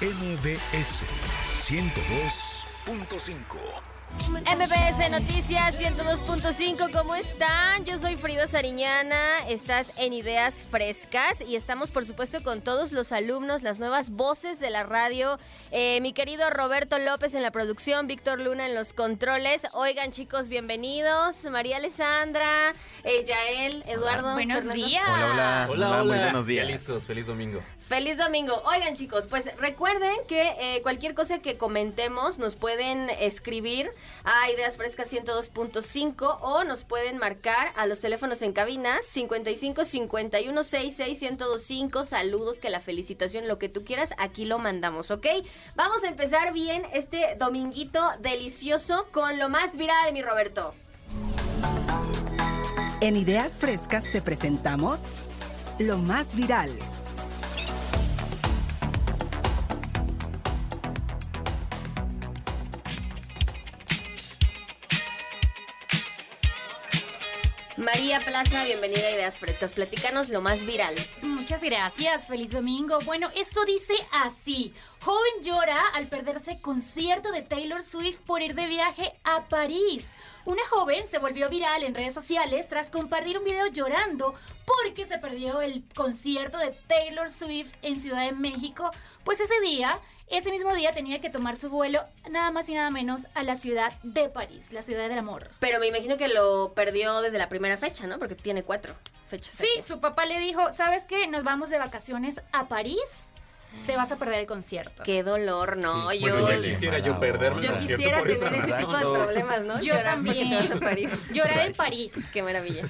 MBS 102.5. MBS Noticias 102.5, ¿cómo están? Yo soy Frida Sariñana, estás en Ideas Frescas y estamos por supuesto con todos los alumnos, las nuevas voces de la radio. Eh, mi querido Roberto López en la producción, Víctor Luna en los controles. Oigan chicos, bienvenidos. María Alessandra, eh, Yael, Eduardo. buenos días. Hola, hola. Hola, Muy hola. buenos días. Ya listos, feliz domingo. Feliz domingo. Oigan chicos, pues recuerden que eh, cualquier cosa que comentemos nos pueden escribir a Ideas Frescas 102.5 o nos pueden marcar a los teléfonos en cabina 55 51 66 1025. Saludos, que la felicitación, lo que tú quieras, aquí lo mandamos, ¿ok? Vamos a empezar bien este dominguito delicioso con lo más viral, mi Roberto. En Ideas Frescas te presentamos lo más viral. María Plaza, bienvenida a Ideas Frescas. Platícanos lo más viral. Muchas gracias, feliz domingo. Bueno, esto dice así. Joven llora al perderse concierto de Taylor Swift por ir de viaje a París. Una joven se volvió viral en redes sociales tras compartir un video llorando porque se perdió el concierto de Taylor Swift en Ciudad de México. Pues ese día, ese mismo día tenía que tomar su vuelo nada más y nada menos a la ciudad de París, la ciudad del amor. Pero me imagino que lo perdió desde la primera fecha, ¿no? Porque tiene cuatro fechas. Sí, aquí. su papá le dijo, ¿sabes qué? Nos vamos de vacaciones a París. Te vas a perder el concierto. Qué dolor, ¿no? Sí, yo, bueno, quisiera yo perderme el yo concierto quisiera por tener ese tipo de problemas, ¿no? Yo Llorar también. te vas a París. Llorar en París. Qué maravilla.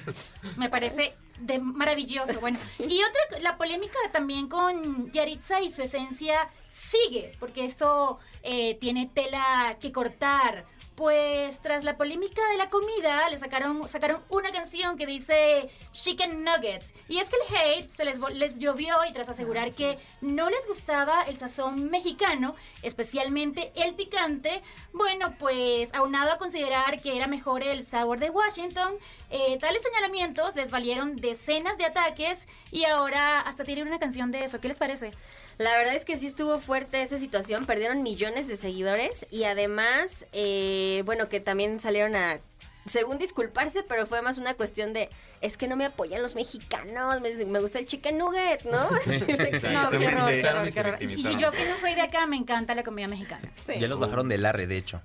Me parece de maravilloso. Bueno, y otra, la polémica también con Yaritza y su esencia sigue, porque esto eh, tiene tela que cortar. Pues tras la polémica de la comida, le sacaron, sacaron una canción que dice Chicken Nuggets. Y es que el hate se les, les llovió y tras asegurar que no les gustaba el sazón mexicano, especialmente el picante, bueno, pues aunado a considerar que era mejor el sabor de Washington, eh, tales señalamientos les valieron decenas de ataques y ahora hasta tienen una canción de eso. ¿Qué les parece? La verdad es que sí estuvo fuerte esa situación. Perdieron millones de seguidores y además, eh, bueno, que también salieron a, según disculparse, pero fue más una cuestión de, es que no me apoyan los mexicanos, me, me gusta el chicken nugget, ¿no? Sí, No, qué horror, qué horror, y qué se horror. victimizaron. Y yo que no soy de acá, me encanta la comida mexicana. Sí. Ya los bajaron del arre, de hecho.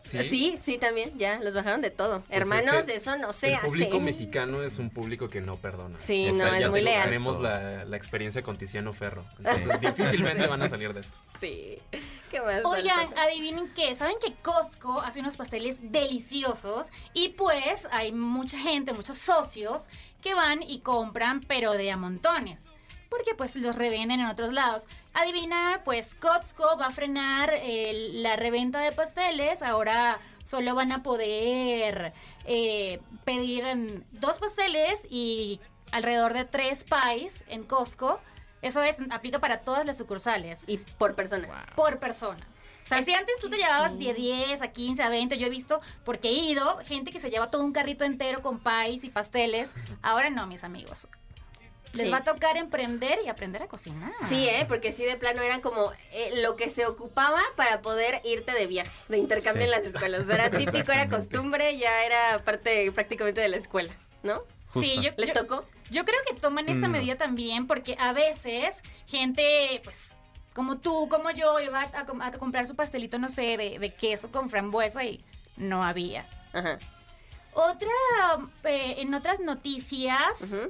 ¿Sí? sí, también, ya, los bajaron de todo. Pues Hermanos, es que eso no se El público hace. mexicano es un público que no perdona. Sí, no, es ya muy leal. Tenemos la, la experiencia con Tiziano Ferro. Entonces, difícilmente van a salir de esto. Sí. ¿Qué más? Oigan, adivinen qué, ¿saben que Costco hace unos pasteles deliciosos? Y pues hay mucha gente, muchos socios que van y compran, pero de a montones. Porque pues los revenden en otros lados. Adivina, pues Costco va a frenar eh, la reventa de pasteles. Ahora solo van a poder eh, pedir dos pasteles y alrededor de tres pies en Costco. Eso es, aplica para todas las sucursales Y por persona. por persona. O sea, Es si antes tú te llevabas sí. de 10 a 15 a 20, yo he visto, porque he ido, gente que se lleva todo un carrito entero con pies y pasteles. Ahora no, mis amigos. Les Sí. va a tocar emprender y aprender a cocinar. Sí, ¿eh? Porque sí, de plano eran como eh, lo que se ocupaba para poder irte de viaje, de intercambio Sí. en las escuelas. Era típico, era costumbre, ya era parte prácticamente de la escuela, ¿no? Sí, yo, ¿Les yo- tocó? yo creo que toman esta Mm. medida también porque a veces gente, pues, como tú, como yo, iba a, com- a comprar su pastelito, no sé, de, de queso con frambuesa y no había. Ajá. Otra, eh, en otras noticias,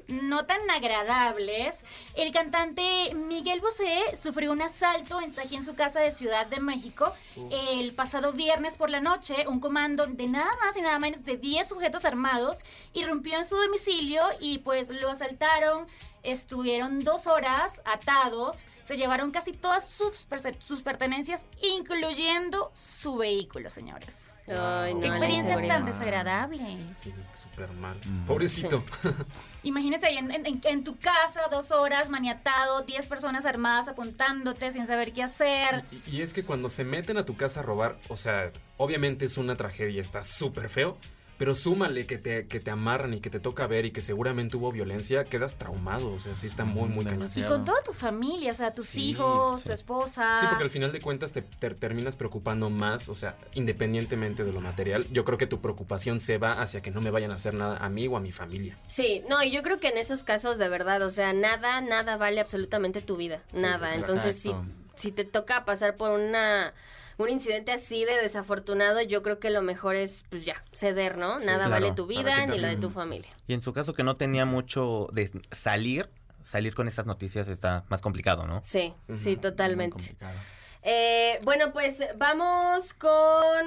no tan agradables, el cantante Miguel Bosé sufrió un asalto en, aquí en su casa de Ciudad de México. El pasado viernes por la noche, un comando de nada más y nada menos de 10 sujetos armados irrumpió en su domicilio y pues lo asaltaron. estuvieron dos horas atados, se llevaron casi todas sus, sus pertenencias, incluyendo su vehículo, señores. Ay, no, Qué experiencia tan desagradable. Sí, súper mal. Mm. Pobrecito. Imagínense ahí en, en- en tu casa, dos horas, maniatado, 10 personas armadas apuntándote sin saber qué hacer. Y, y es que cuando se meten a tu casa a robar, o sea, obviamente es una tragedia, está súper feo. Pero súmale que te, que te amarran y que te toca ver y que seguramente hubo violencia, quedas traumado. O sea, sí está muy, muy cañón. Y con toda tu familia, o sea, tus Sí, hijos, sí. tu esposa. Sí, porque al final de cuentas te, te terminas preocupando más, o sea, independientemente de lo material. Yo creo que tu preocupación se va hacia que no me vayan a hacer nada a mí o a mi familia. Sí, no, y yo creo que en esos casos de verdad, o sea, nada, nada vale absolutamente tu vida, Sí, nada. exacto. Entonces, si, si te toca pasar por una un incidente así de desafortunado, yo creo que lo mejor es, pues ya, ceder, ¿no? Sí, nada claro, vale tu vida ni la de tu familia. Y en su caso que no tenía mucho de salir, salir con estas noticias está más complicado, ¿no? Sí, sí, totalmente. Muy complicado. Eh, bueno, pues vamos con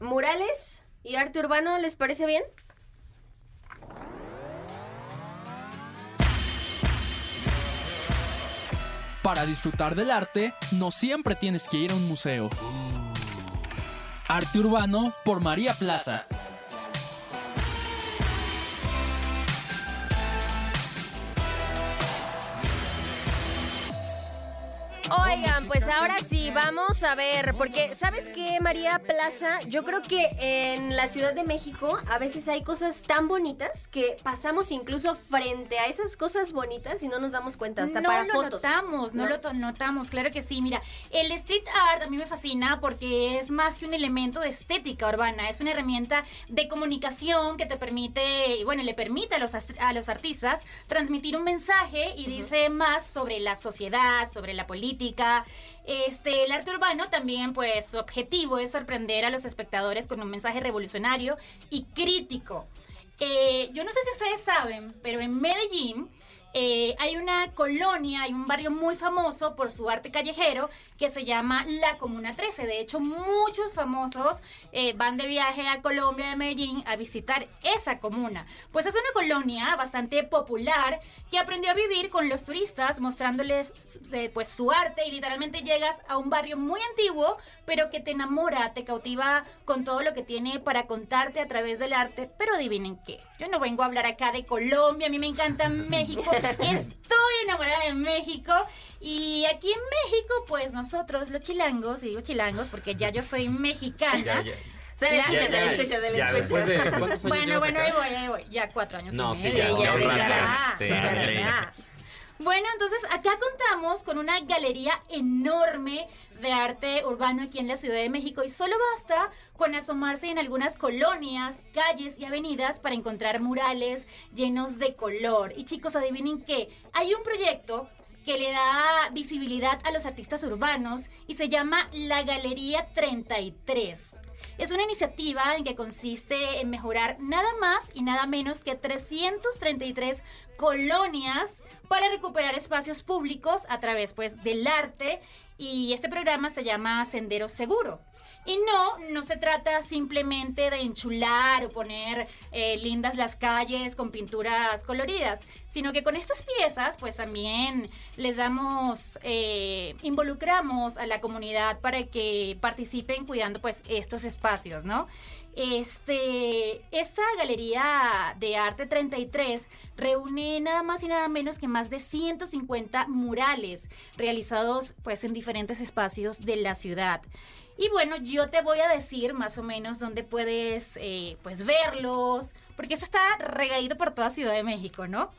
murales y arte urbano, ¿les parece bien? Para disfrutar del arte, no siempre tienes que ir a un museo. Arte Urbano por María Plaza. Oigan, pues ahora sí, vamos a ver, porque ¿sabes qué, María Plaza? Yo creo que en la Ciudad de México a veces hay cosas tan bonitas que pasamos incluso frente a esas cosas bonitas y no nos damos cuenta, hasta no para lo fotos. notamos, no, ¿no? lo notamos, claro que sí. Mira, el street art a mí me fascina porque es más que un elemento de estética urbana, es una herramienta de comunicación que te permite, y bueno, le permite a los, a los artistas transmitir un mensaje y dice más sobre la sociedad, sobre la política. Este, el arte urbano también, pues, su objetivo es sorprender a los espectadores con un mensaje revolucionario y crítico. Eh, yo no sé si ustedes saben, pero en Medellín eh, hay una colonia, hay un barrio muy famoso por su arte callejero que se llama La Comuna 13. De hecho, muchos famosos eh, van de viaje a Colombia, de Medellín, a visitar esa comuna. Pues es una colonia bastante popular que aprendió a vivir con los turistas, mostrándoles eh, pues su arte y literalmente llegas a un barrio muy antiguo, pero que te enamora, te cautiva con todo lo que tiene para contarte a través del arte. Pero adivinen qué, yo no vengo a hablar acá de Colombia, a mí me encanta México, estoy enamorada de México. Y aquí en México, pues nosotros los chilangos, y digo chilangos porque ya yo soy mexicana. Ya, ya. Se le escucha, se le escucha, se le escucha. de Bueno, bueno, acá? ahí voy, ahí voy. Ya cuatro años. y No, sí, medio, ya, ya, sí, ya, ya, sí, sí, ya, ya, ya. ya. Bueno, entonces acá contamos con una galería enorme de arte urbano aquí en la Ciudad de México y solo basta con asomarse en algunas colonias, calles y avenidas para encontrar murales llenos de color. Y chicos, adivinen qué, hay un proyecto que le da visibilidad a los artistas urbanos y se llama la Galería 33. Es una iniciativa en que consiste en mejorar nada más y nada menos que 333 colonias para recuperar espacios públicos a través pues del arte y este programa se llama Sendero Seguro. Y no, no se trata simplemente de enchular o poner eh, lindas las calles con pinturas coloridas, sino que con estas piezas, pues también les damos, eh, involucramos a la comunidad para que participen cuidando pues estos espacios, ¿no? Este, esta galería de arte 33 reúne nada más y nada menos que más de 150 murales realizados pues en diferentes espacios de la ciudad. Y bueno, yo te voy a decir más o menos dónde puedes eh, pues verlos, porque eso está regadito por toda Ciudad de México, ¿no?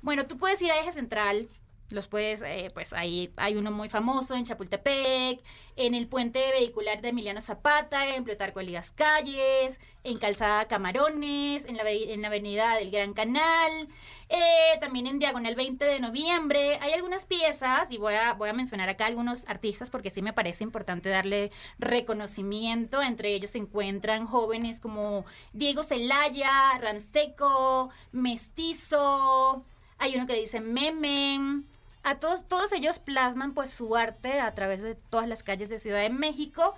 Bueno, tú puedes ir a Eje Central, los puedes, eh, pues ahí hay uno muy famoso en Chapultepec, en el puente vehicular de Emiliano Zapata, en Plutarco Elías Calles, en Calzada Camarones, en la, en la avenida del Gran Canal, eh, también en Diagonal 20 de noviembre. Hay algunas piezas, y voy a, voy a mencionar acá algunos artistas porque sí me parece importante darle reconocimiento. Entre ellos se encuentran jóvenes como Diego Celaya, Ramsteco, Mestizo, hay uno que dice Memen. A todos, todos ellos plasman pues su arte a través de todas las calles de Ciudad de México.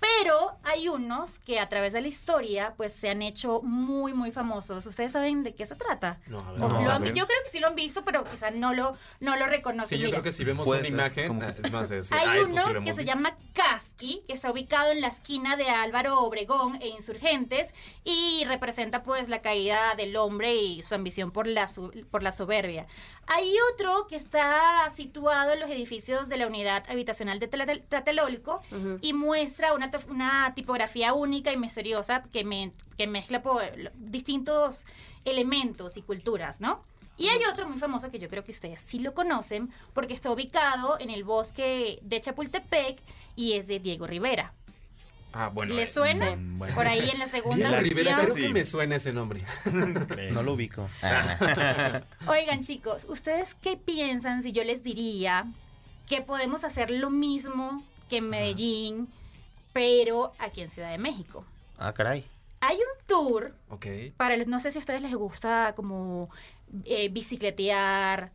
Pero hay unos que a través de la historia pues se han hecho muy muy famosos. ¿Ustedes saben de qué se trata? No, a ver. No, lo han- a ver. yo creo que sí lo han visto, pero quizá no lo, no lo reconocen. Sí, yo Mira, creo que si vemos una ser, imagen, es más, es, hay ah, esto sí lo uno hemos que se llama Casqui, que está ubicado en la esquina de Álvaro Obregón e Insurgentes y representa pues la caída del hombre y su ambición por la, su- por la soberbia. Hay otro que está situado en los edificios de la unidad habitacional de Tlate- Tlatelolco y muestra una, tipografía única y misteriosa que, me- que mezcla por distintos elementos y culturas, ¿no? Y hay otro muy famoso que yo creo que ustedes sí lo conocen porque está ubicado en el bosque de Chapultepec y es de Diego Rivera. Ah, bueno. ¿Le eh, suena? Mm, bueno. Por ahí en la segunda Diego Rivera, creo Sí. que me suena ese nombre. No lo ubico. Oigan, chicos, ¿ustedes qué piensan si yo les diría que podemos hacer lo mismo que en Medellín, pero aquí en Ciudad de México? Ah, caray. Hay un tour ok. para los- no sé si a ustedes les gusta como eh, bicicletear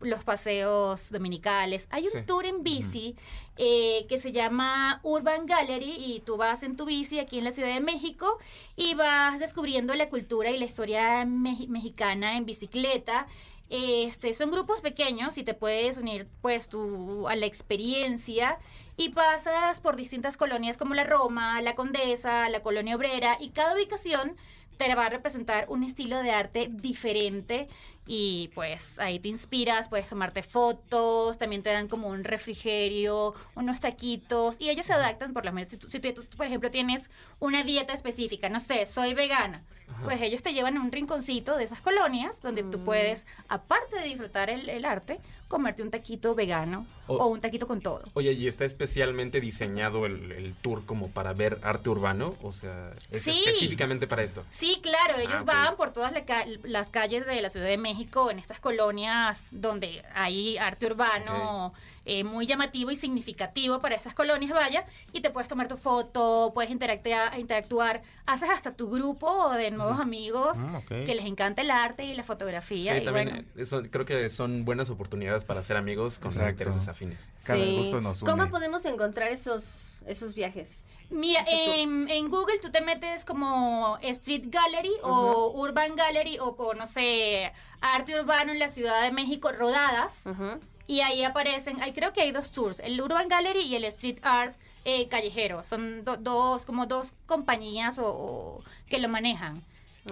los paseos dominicales. Hay un tour en bici eh, que se llama Urban Gallery y tú vas en tu bici aquí en la Ciudad de México y vas descubriendo la cultura y la historia mexicana en bicicleta. Este, son grupos pequeños y te puedes unir pues tú a la experiencia y pasas por distintas colonias como la Roma, la Condesa, la Colonia Obrera y cada ubicación te va a representar un estilo de arte diferente y pues ahí te inspiras, puedes tomarte fotos, también te dan como un refrigerio, unos taquitos y ellos se adaptan por las menos. Si tú, si tú, por ejemplo, tienes una dieta específica, no sé, soy vegana, pues ellos te llevan a un rinconcito de esas colonias donde tú puedes, aparte de disfrutar el, el arte, comerte un taquito vegano O- o un taquito con todo. Oye, ¿y está especialmente diseñado el, el tour como para ver arte urbano? O sea, es Sí. específicamente para esto. Sí, claro, ellos Ah, ok. van por todas la las calles de la Ciudad de México, en estas colonias donde hay arte urbano eh, muy llamativo y significativo para esas colonias, vaya, y te puedes tomar tu foto, puedes interactua- interactuar, haces hasta tu grupo de nuevos amigos ok. que les encanta el arte y la fotografía. Sí, y también bueno, eso- creo que son buenas oportunidades para ser amigos con Exacto. intereses afines. Cada gusto nos une. ¿Cómo podemos encontrar esos, esos viajes? Mira, en, en Google tú te metes como Street Gallery o Urban Gallery o, o, no sé, arte urbano en la Ciudad de México, rodadas. Ujú. Y ahí aparecen, ahí creo que hay dos tours, el Urban Gallery y el Street Art eh, Callejero. Son do- dos, como dos compañías o, o que lo manejan.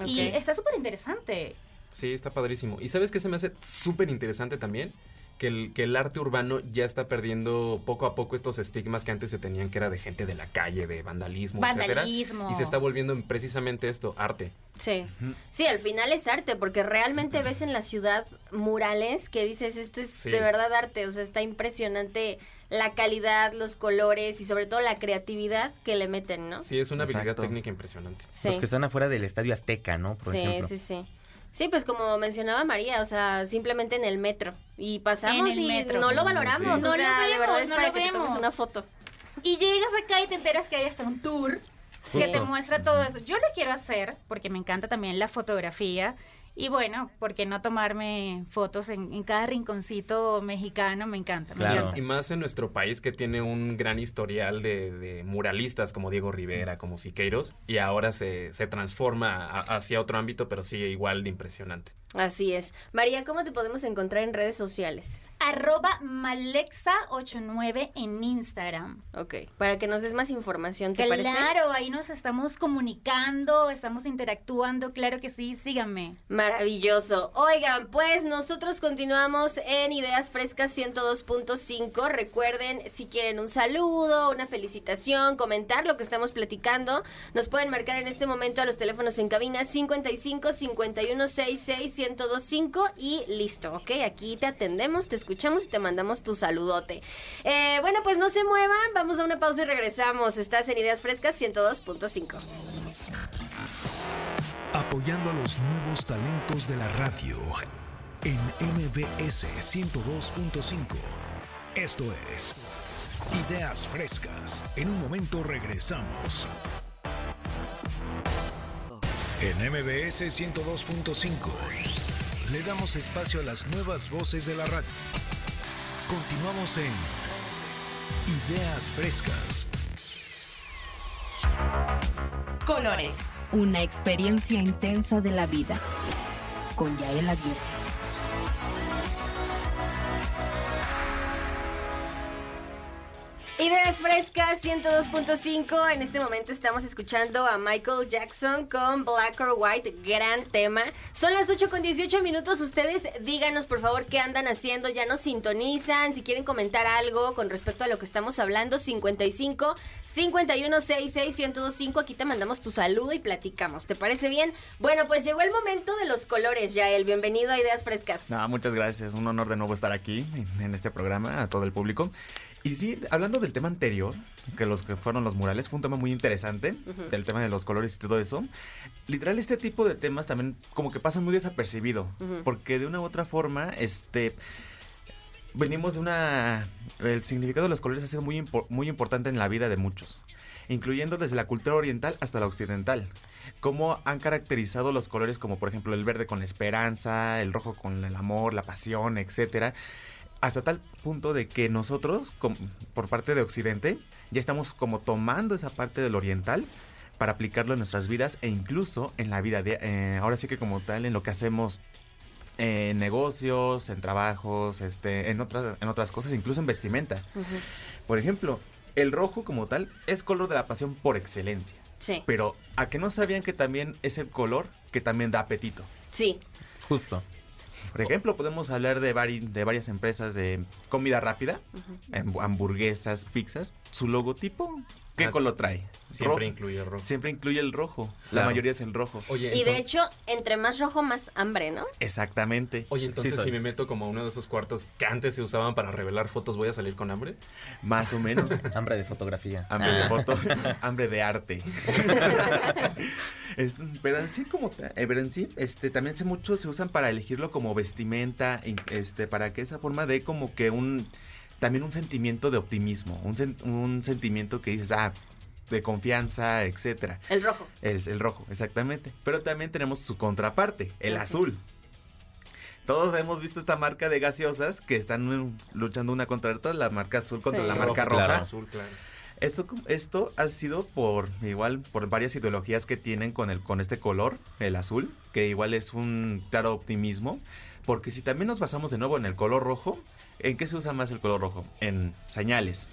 Y está súper interesante. Sí, está padrísimo. ¿Y sabes qué se me hace súper interesante también? Que el, que el arte urbano ya está perdiendo poco a poco estos estigmas que antes se tenían que era de gente de la calle, de vandalismo, etcétera. Vandalismo. Y se está volviendo en precisamente esto, arte. Sí. Sí, al final es arte, porque realmente ves en la ciudad murales que dices, esto es Sí. de verdad arte, o sea, está impresionante la calidad, los colores y sobre todo la creatividad que le meten, ¿no? Sí, es una habilidad técnica impresionante. Sí. Los que están afuera del Estadio Azteca, ¿no? Por sí, ejemplo. sí, sí. Sí, pues como mencionaba María, o sea, simplemente en el metro. Y pasamos y metro. no lo valoramos, Sí. o No lo sea, de vemos, verdad es no para lo que te tomes una foto. Y llegas acá y te enteras que hay hasta un tour que te muestra todo eso. Yo lo quiero hacer porque me encanta también la fotografía. Y bueno, ¿por qué no tomarme fotos en, en cada rinconcito mexicano? Me encanta, me Claro. encanta. Y más en nuestro país que tiene un gran historial de, de muralistas como Diego Rivera, como Siqueiros, y ahora se, se transforma a- hacia otro ámbito, pero sigue igual de impresionante. Así es. María, ¿cómo te podemos encontrar en redes sociales? Arroba Malexa89 en Instagram. Ok, para que nos des más información, ¿te parece? Claro, ahí nos estamos comunicando, estamos interactuando, claro que sí, síganme. Maravilloso. Oigan, pues nosotros continuamos en Ideas Frescas 102.5. Recuerden, si quieren un saludo, una felicitación, comentar lo que estamos platicando, nos pueden marcar en este momento a los teléfonos en cabina 55 51 66 1025 y listo, ¿ok? Aquí te atendemos, te escuchamos y te mandamos tu saludote. Eh, bueno, pues no se muevan, vamos a una pausa y regresamos. Estás en Ideas Frescas 102.5. Apoyando a los nuevos talentos de la radio en MBS 102.5. Esto es Ideas Frescas. En un momento regresamos. En MBS 102.5 le damos espacio a las nuevas voces de la radio. Continuamos en Ideas Frescas. Colores. Una experiencia intensa de la vida. Con Yael Aguirre. Ideas frescas 102.5. En este momento estamos escuchando a Michael Jackson con Black or White. Gran tema. Son las 8 con 18 minutos. Ustedes díganos por favor qué andan haciendo. Ya nos sintonizan. Si quieren comentar algo con respecto a lo que estamos hablando, 55 51 66 1025. Aquí te mandamos tu saludo y platicamos. ¿Te parece bien? Bueno, pues llegó el momento de los colores, Yael. Bienvenido a Ideas Frescas. No, muchas gracias. Un honor de nuevo estar aquí en- en este programa a todo el público. Y sí, hablando del tema anterior, que los que fueron los murales, fue un tema muy interesante, Ujú. del tema de los colores y todo eso. Literal, este tipo de temas también como que pasan muy desapercibido, porque de una u otra forma, este... Venimos de una... El significado de los colores ha sido muy, impo- muy importante en la vida de muchos, incluyendo desde la cultura oriental hasta la occidental. Cómo han caracterizado los colores como por ejemplo el verde con la esperanza, el rojo con el amor, la pasión, etcétera hasta tal punto de que nosotros, com- por parte de Occidente, ya estamos como tomando esa parte del oriental para aplicarlo en nuestras vidas e incluso en la vida de, eh, ahora sí que como tal, en lo que hacemos en negocios, en trabajos, este, en otras, en otras cosas, incluso en vestimenta. Por ejemplo, el rojo como tal es color de la pasión por excelencia. Sí. Pero ¿a que no sabían que también es el color que también da apetito? Sí. Justo. Por ejemplo, podemos hablar de, vari- de varias empresas de comida rápida, ham- hamburguesas, pizzas. Su logotipo, ¿qué Ah, color trae? siempre incluye el rojo. Siempre incluye el rojo. La mayoría es el rojo. Oye, Y de hecho, entre más rojo, más hambre, ¿no? Exactamente. Oye, entonces Sí, si me meto como a uno de esos cuartos que antes se usaban para revelar fotos, ¿voy a salir con hambre? Más o menos. hambre de fotografía. Hambre de Ah. foto, hambre de arte. Es- pero en sí como eh, pero en sí, este también se mucho se usan para elegirlo como vestimenta, este para que esa forma de como que un también un sentimiento de optimismo, un, sen- un sentimiento que dices, ah, de confianza, etcétera. El rojo. El, el rojo, exactamente. Pero también tenemos su contraparte, el azul. Todos hemos visto esta marca de gaseosas que están luchando una contra otra, la marca azul contra Sí. la marca Rojo, roja. claro. Azul, claro. Esto, esto ha sido por igual por varias ideologías que tienen con el con este color, el azul, que igual es un claro optimismo, porque si también nos basamos de nuevo en el color rojo, ¿en qué se usa más el color rojo? En señales.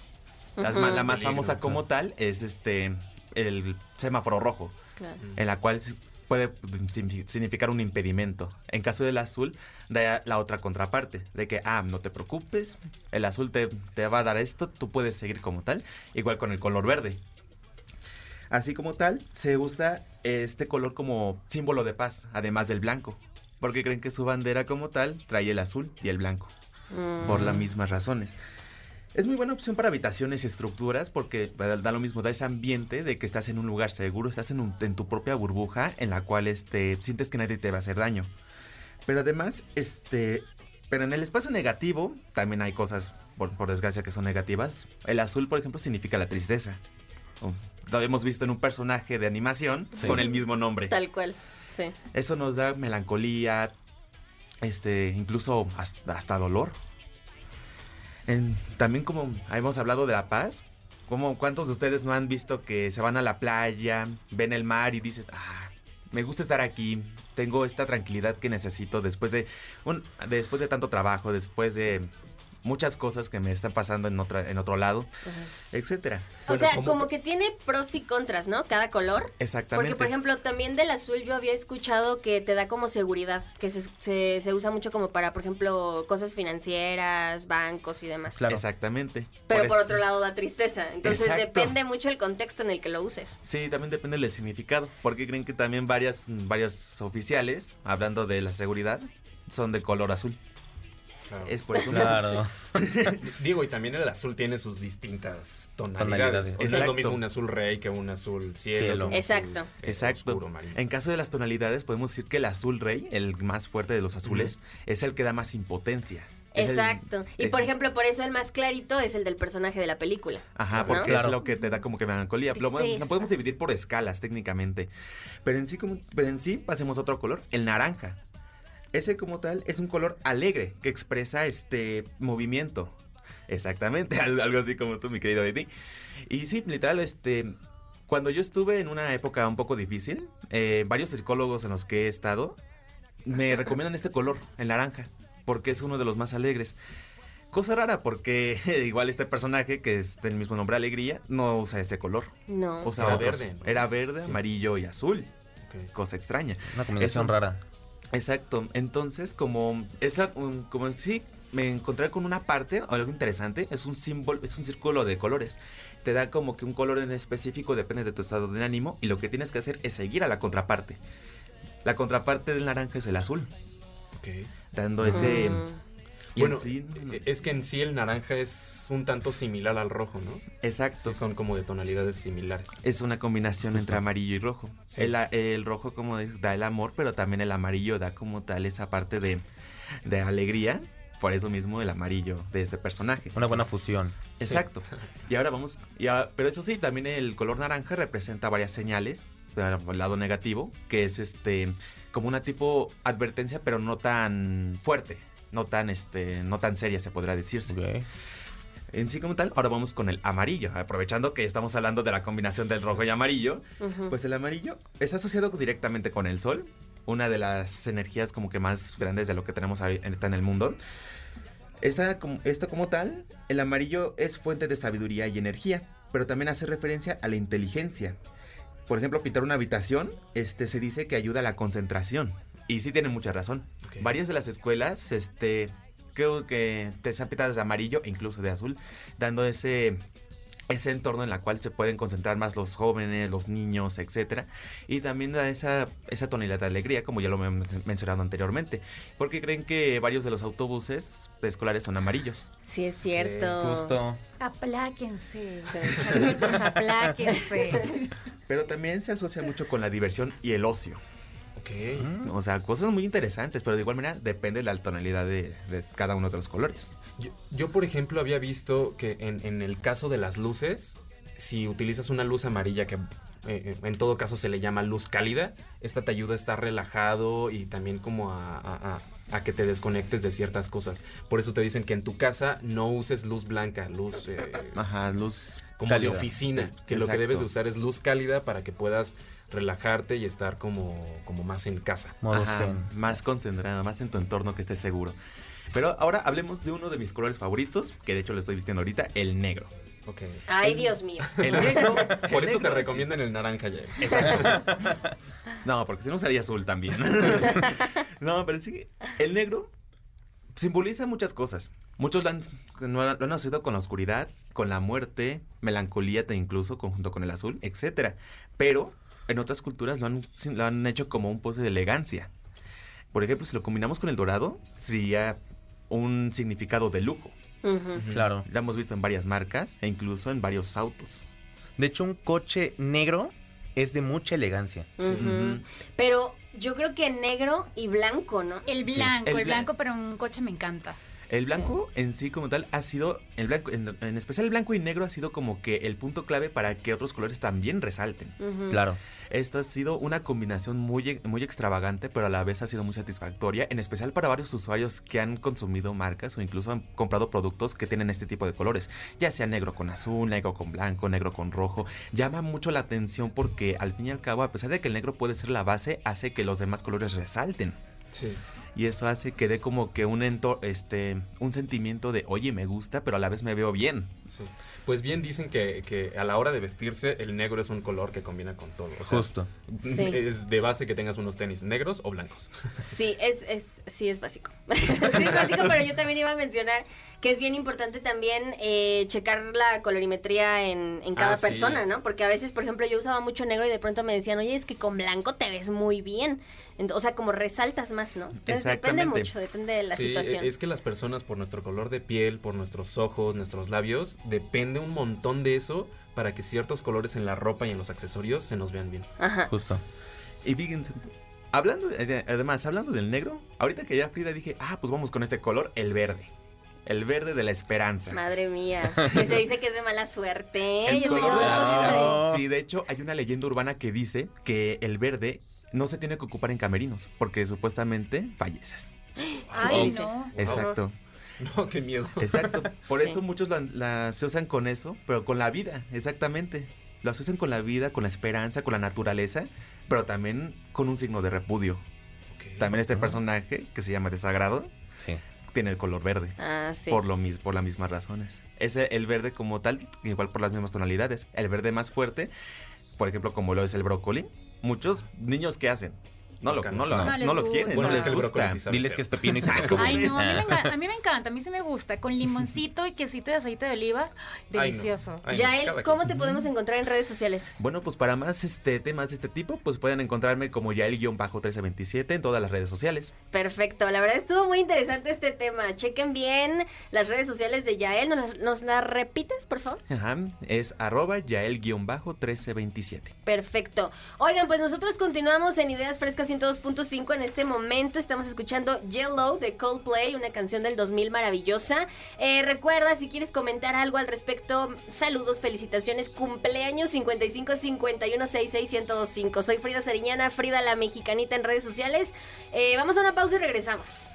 La más Peligro, famosa como tal es este el semáforo rojo, Claro. en la cual puede signi- significar un impedimento. En caso del azul, da la otra contraparte, de que, ah, no te preocupes, el azul te, te va a dar esto, tú puedes seguir como tal, igual con el color verde. Así como tal, se usa este color como símbolo de paz, además del blanco, porque creen que su bandera como tal trae el azul y el blanco, por las mismas razones. Es muy buena opción para habitaciones y estructuras porque da da lo mismo, da ese ambiente de que estás en un lugar seguro, estás en, un- en tu propia burbuja en la cual este, sientes que nadie te va a hacer daño. Pero además, este, pero en el espacio negativo también hay cosas, por, por desgracia, que son negativas. El azul, por ejemplo, significa la tristeza. Oh, Lo hemos visto en un personaje de animación Sí. con el mismo nombre. Tal cual. Sí. Eso nos da melancolía, este, incluso hasta, hasta dolor. También como hemos hablado de la paz, como cuántos de ustedes no han visto que se van a la playa, ven el mar y dices, ah, me gusta estar aquí, tengo esta tranquilidad que necesito después de después de tanto trabajo, después de muchas cosas que me están pasando en otra, en otro lado, etcétera. O sea, como que tiene pros y contras, ¿no? Cada color. Exactamente. Porque, por ejemplo, también del azul yo había escuchado que te da como seguridad, que se, se, se usa mucho como para, por ejemplo, cosas financieras, bancos y demás. Exactamente. Pero por eso- otro lado da tristeza. Entonces Exacto. depende mucho el contexto en el que lo uses. Sí, también depende del significado, porque creen que también varias, varios oficiales, hablando de la seguridad, son de color azul. Es por eso mismo. Claro. Digo, y también el azul tiene sus distintas tonalidades. Tonalidades. O sea, es Exacto. lo mismo un azul rey que un azul cielo. Cielo. que un Exacto. azul, eh, Exacto. oscuro. En caso de las tonalidades, podemos decir que el azul rey, el más fuerte de los azules, es el que da más impotencia. El- Exacto. y es- por ejemplo, por eso el más clarito es el del personaje de la película. Ajá, ¿no? porque Claro. es lo que te da como que melancolía. Lo podemos dividir por escalas técnicamente. Pero en sí, como, pero en sí pasemos a otro color, el naranja. Ese como tal es un color alegre que expresa este movimiento. Exactamente, al- algo así como tú, mi querido Eddie. Y sí, literal, este Cuando yo estuve en una época un poco difícil, eh, varios psicólogos en los que he estado me recomiendan este color, el naranja, porque es uno de los más alegres. Cosa rara porque igual este personaje, que es del mismo nombre Alegría, no usa este color. No. Usa Era otros. verde, ¿no? Era verde, Sí. amarillo y azul. Cosa extraña. Una combinación rara. Exacto. Entonces, como esa, um, como sí, me encontré con una parte, algo interesante, es un símbolo, es un círculo de colores. Te da como que un color en específico, depende de tu estado de ánimo, y lo que tienes que hacer es seguir a la contraparte. La contraparte del naranja es el azul, Ok. dando ese... Y Bueno, en sí- e- es que en sí el naranja es un tanto similar al rojo, ¿no? exacto. Sí, son como de tonalidades similares. Es una combinación entre amarillo y rojo. Sí. El, rojo como da el amor, pero también el amarillo da como tal esa parte de, de alegría. Por eso mismo el amarillo de este personaje. Una buena fusión. Exacto. Y ahora vamos, ya, pero eso sí, también el color naranja representa varias señales, para el lado negativo, que es este como una tipo advertencia, pero no tan fuerte, no tan este, no tan seria se podrá decirse. En sí como tal, ahora vamos con el amarillo, aprovechando que estamos hablando de la combinación del rojo y amarillo, pues el amarillo es asociado directamente con el sol, una de las energías como que más grandes de lo que tenemos ahorita en el mundo. Esta como, esta como tal, el amarillo es fuente de sabiduría y energía, pero también hace referencia a la inteligencia. Por ejemplo, pintar una habitación, este se dice que ayuda a la concentración. Y sí tiene mucha razón. Varias de las escuelas, este, creo que te están pintadas de amarillo e incluso de azul, dando ese ese entorno en la cual se pueden concentrar más los jóvenes, los niños, etcétera, y también da esa esa tonalidad de alegría, como ya lo hemos mencionado anteriormente, porque creen que varios de los autobuses escolares son amarillos. Sí, es cierto. Justo. Apláquense, apláquense. Pero también se asocia mucho con la diversión y el ocio. Ok. O sea, cosas muy interesantes, pero de igual manera depende de la tonalidad de, de cada uno de los colores. Yo, yo, por ejemplo, había visto que en, en el caso de las luces, si utilizas una luz amarilla que eh, en todo caso se le llama luz cálida, esta te ayuda a estar relajado y también como a, a- a- a que te desconectes de ciertas cosas. Por eso te dicen que en tu casa no uses luz blanca, luz eh, Ajá, luz. como Cálida. de oficina, que lo que debes de usar es luz cálida para que puedas relajarte y estar como, como más en casa. Modo Ajá, zen. más concentrada, más en tu entorno que estés seguro. Pero ahora hablemos de uno de mis colores favoritos, que de hecho lo estoy vistiendo ahorita, el negro. Ok. Ay, Dios mío. El negro. Por el eso te recomiendan el naranja ya. No, porque si no usaría azul también. no, pero sí, el negro simboliza muchas cosas. Muchos lo han, lo han- asociado con la oscuridad, con la muerte, melancolía te incluso, conjunto con el azul, etcétera. Pero en otras culturas lo han, lo han hecho como un pose de elegancia. Por ejemplo, si lo combinamos con el dorado, sería un significado de lujo. Claro. Lo hemos visto en varias marcas e incluso en varios autos. De hecho, un coche negro es de mucha elegancia. Pero yo creo que negro y blanco, ¿no? El blanco, el el, blan- blanco, pero un coche me encanta. El blanco en sí como tal ha sido, el blanco, en, en especial el blanco y negro ha sido como que el punto clave para que otros colores también resalten. Claro. Esto ha sido una combinación muy, e- muy extravagante, pero a la vez ha sido muy satisfactoria, en especial para varios usuarios que han consumido marcas o incluso han comprado productos que tienen este tipo de colores, ya sea negro con azul, negro con blanco, negro con rojo. Llama mucho la atención porque al fin y al cabo, a pesar de que el negro puede ser la base, hace que los demás colores resalten. Sí. Y eso hace que dé como que un ento- este un sentimiento de, oye, me gusta, pero a la vez me veo bien. Sí. Pues bien dicen que, que a la hora de vestirse el negro es un color que combina con todo. O sea, Justo. Sí. es de base que tengas unos tenis negros o blancos. Sí, es, es, sí es básico. sí es básico, pero yo también iba a mencionar que es bien importante también eh, checar la colorimetría en, en cada Ah, sí. persona, ¿no? Porque a veces, por ejemplo, yo usaba mucho negro y de pronto me decían, oye, es que con blanco te ves muy bien. Ent- o sea, como resaltas más, ¿no? Entonces depende Exactamente. mucho, depende de la Sí, situación. es que las personas por nuestro color de piel, por nuestros ojos, nuestros labios, depende un montón de eso para que ciertos colores en la ropa y en los accesorios se nos vean bien. Ajá. Justo. Y fíjense, hablando, de- además, hablando del negro, ahorita que ya Frida dije, ah, pues vamos con este color, el verde. El verde de la esperanza. Madre mía. Que se dice que es de mala suerte. El Yo color tengo- de la vida. No. Sí, de hecho, hay una leyenda urbana que dice que el verde no se tiene que ocupar en camerinos, porque supuestamente falleces. Ay, sí. no. Exacto, No, qué miedo. exacto. Por Sí. eso muchos la, la- se usan con eso, pero con la vida, exactamente. lo asocian con la vida, con la esperanza, con la naturaleza, pero también con un signo de repudio. También este personaje, que se llama Desagrado, Sí. Tiene el color verde. Ah, sí. Por, lo mis- por las mismas razones. Es el- verde como tal, igual por las mismas tonalidades. El verde más fuerte, por ejemplo, como lo es el brócoli. Muchos niños, ¿qué hacen? No lo, No, no lo, no no les lo gusta. quieren, Bueno, no es les que gusta. sí Diles que es pepino y se come. Ay, no, a mí, me enga- a mí me encanta, a mí sí me gusta. Con limoncito y quesito de aceite de oliva, Ay, no. delicioso. Ay, Yael, ¿cómo te podemos encontrar en redes sociales? Bueno, pues para más este temas de este tipo, pues pueden encontrarme como Yael-1327 en todas las redes sociales. Perfecto, la verdad estuvo muy interesante este tema. Chequen bien las redes sociales de Yael. ¿Nos, las- nos las repites, por favor? Ajá, es arroba Yael-1327. Perfecto. Oigan, pues nosotros continuamos en Ideas Frescas 102.5. En este momento estamos escuchando Yellow de Coldplay, una canción del 2000 maravillosa. Eh, recuerda, si quieres comentar algo al respecto, saludos, felicitaciones, cumpleaños 55 51 66 1025. Soy Frida Sariñana, Frida la Mexicanita en redes sociales. Eh, vamos a una pausa y regresamos.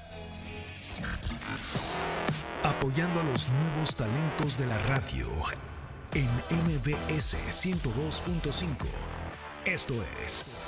Apoyando a los nuevos talentos de la radio en MBS 102.5. Esto es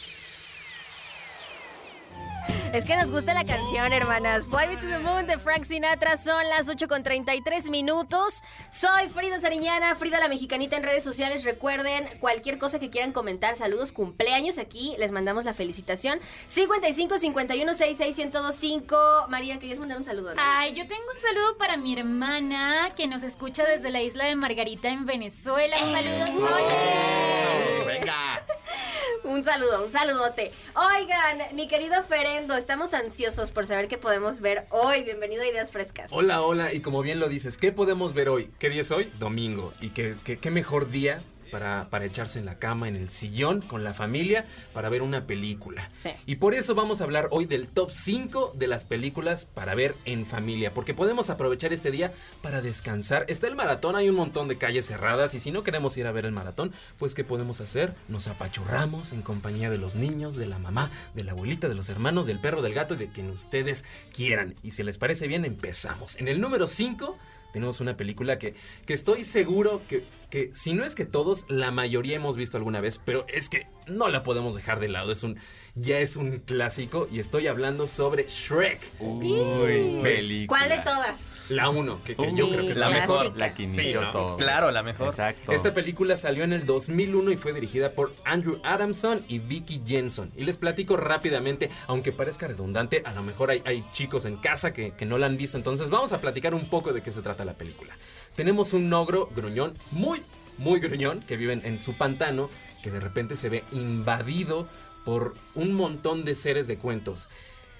Es que nos gusta la canción, hermanas. Fly Me to the Moon de Frank Sinatra. Son las 8 con 33 minutos. Soy Frida Sariñana, Frida la Mexicanita en redes sociales. Recuerden, cualquier cosa que quieran comentar, saludos, cumpleaños, aquí les mandamos la felicitación. 55 51 66 1025. María, ¿querías mandar un saludo? no? Ay, yo tengo un saludo para mi hermana que nos escucha desde la isla de Margarita en Venezuela. Saludos, Sole. ¡Venga! Un saludo, un saludote. Oigan, mi querido Estamos ansiosos por saber qué podemos ver hoy. Bienvenido a Ideas Frescas. Hola, hola, y como bien lo dices, ¿qué podemos ver hoy? ¿Qué día es hoy? Domingo. ¿Y qué, qué mejor día para, para echarse en la cama, en el sillón, con la familia, para ver una película? Sí. Y por eso vamos a hablar hoy del top 5 de las películas para ver en familia, porque podemos aprovechar este día para descansar. Está el maratón, hay un montón de calles cerradas, y si no queremos ir a ver el maratón, pues ¿qué podemos hacer? Nos apachurramos en compañía de los niños, de la mamá, de la abuelita, de los hermanos, del perro, del gato y de quien ustedes quieran. Y si les parece bien, empezamos. En el número 5 tenemos una película que, que estoy seguro que, que, si no es que todos, la mayoría hemos visto alguna vez, pero es que no la podemos dejar de lado. Es un, ya es un clásico y estoy hablando sobre Shrek. Uy, película. ¿Cuál de todas? La 1, que, que yo creo que es la mejor. mejor. La que inició Sí, ¿no? todo. Claro, la mejor. Exacto. Esta película salió en el 2001 y fue dirigida por Andrew Adamson y Vicky Jensen. Y les platico rápidamente, aunque parezca redundante, a lo mejor hay, hay chicos en casa que, que no la han visto, entonces vamos a platicar un poco de qué se trata la película. Tenemos un ogro gruñón, muy, muy gruñón, que vive en, en su pantano, que de repente se ve invadido por un montón de seres de cuentos.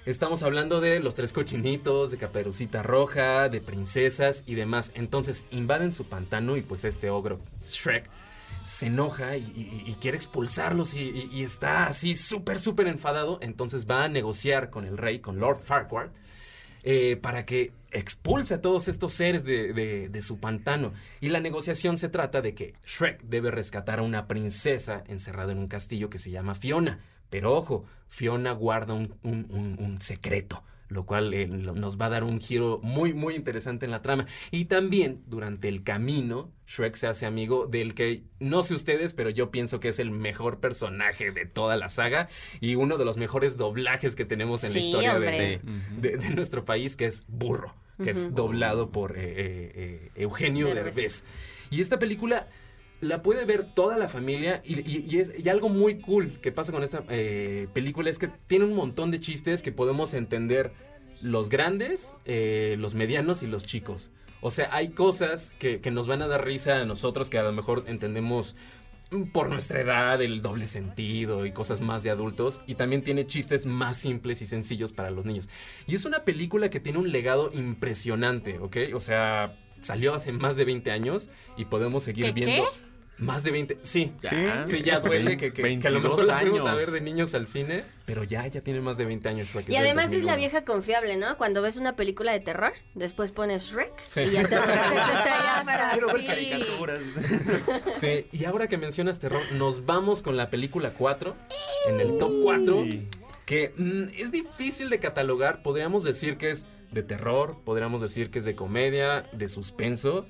Estamos hablando de los tres cochinitos, de Caperucita Roja, de princesas y demás. Entonces invaden su pantano y pues este ogro, Shrek, se enoja y, quiere expulsarlos y, está así súper, súper enfadado. Entonces va a negociar con el rey, con Lord Farquaad, eh, para que expulse a todos estos seres de su pantano. Y la negociación se trata de que Shrek debe rescatar a una princesa encerrada en un castillo que se llama Fiona. Pero ojo, Fiona guarda un, un- un- un secreto, lo cual eh, nos va a dar un giro muy, muy interesante en la trama. Y también, durante el camino, Shrek se hace amigo del que, no sé ustedes, pero yo pienso que es el mejor personaje de toda la saga y uno de los mejores doblajes que tenemos en la historia de, de- de nuestro país, que es Burro, que es doblado por eh, eh, eh, Eugenio Derbez. Derbez. Y esta película la puede ver toda la familia y, y- y es, y algo muy cool que pasa con esta eh, película es que tiene un montón de chistes que podemos entender los grandes, eh, los medianos y los chicos. O sea, hay cosas que, que nos van a dar risa a nosotros que a lo mejor entendemos por nuestra edad, el doble sentido y cosas más de adultos. Y también tiene chistes más simples y sencillos para los niños. Y es una película que tiene un legado impresionante, ¿ok? O sea, salió hace más de 20 años y podemos seguir ¿Qué, viendo... qué? Más de 20. Sí, Ya. sí, ya duele que, que- que a lo mejor 22 la fuimos a ver de niños al cine, pero ya, ya tiene más de 20 años Shrek. Y además es la 2001. vieja confiable, ¿no? Cuando ves una película de terror, después pones Shrek Sí. y ya te regresas Quiero ver caricaturas. Sí, y ahora que mencionas terror, nos vamos con la película 4, en el top 4, que mm, es difícil de catalogar, podríamos decir que es de terror, podríamos decir que es de comedia, de suspenso,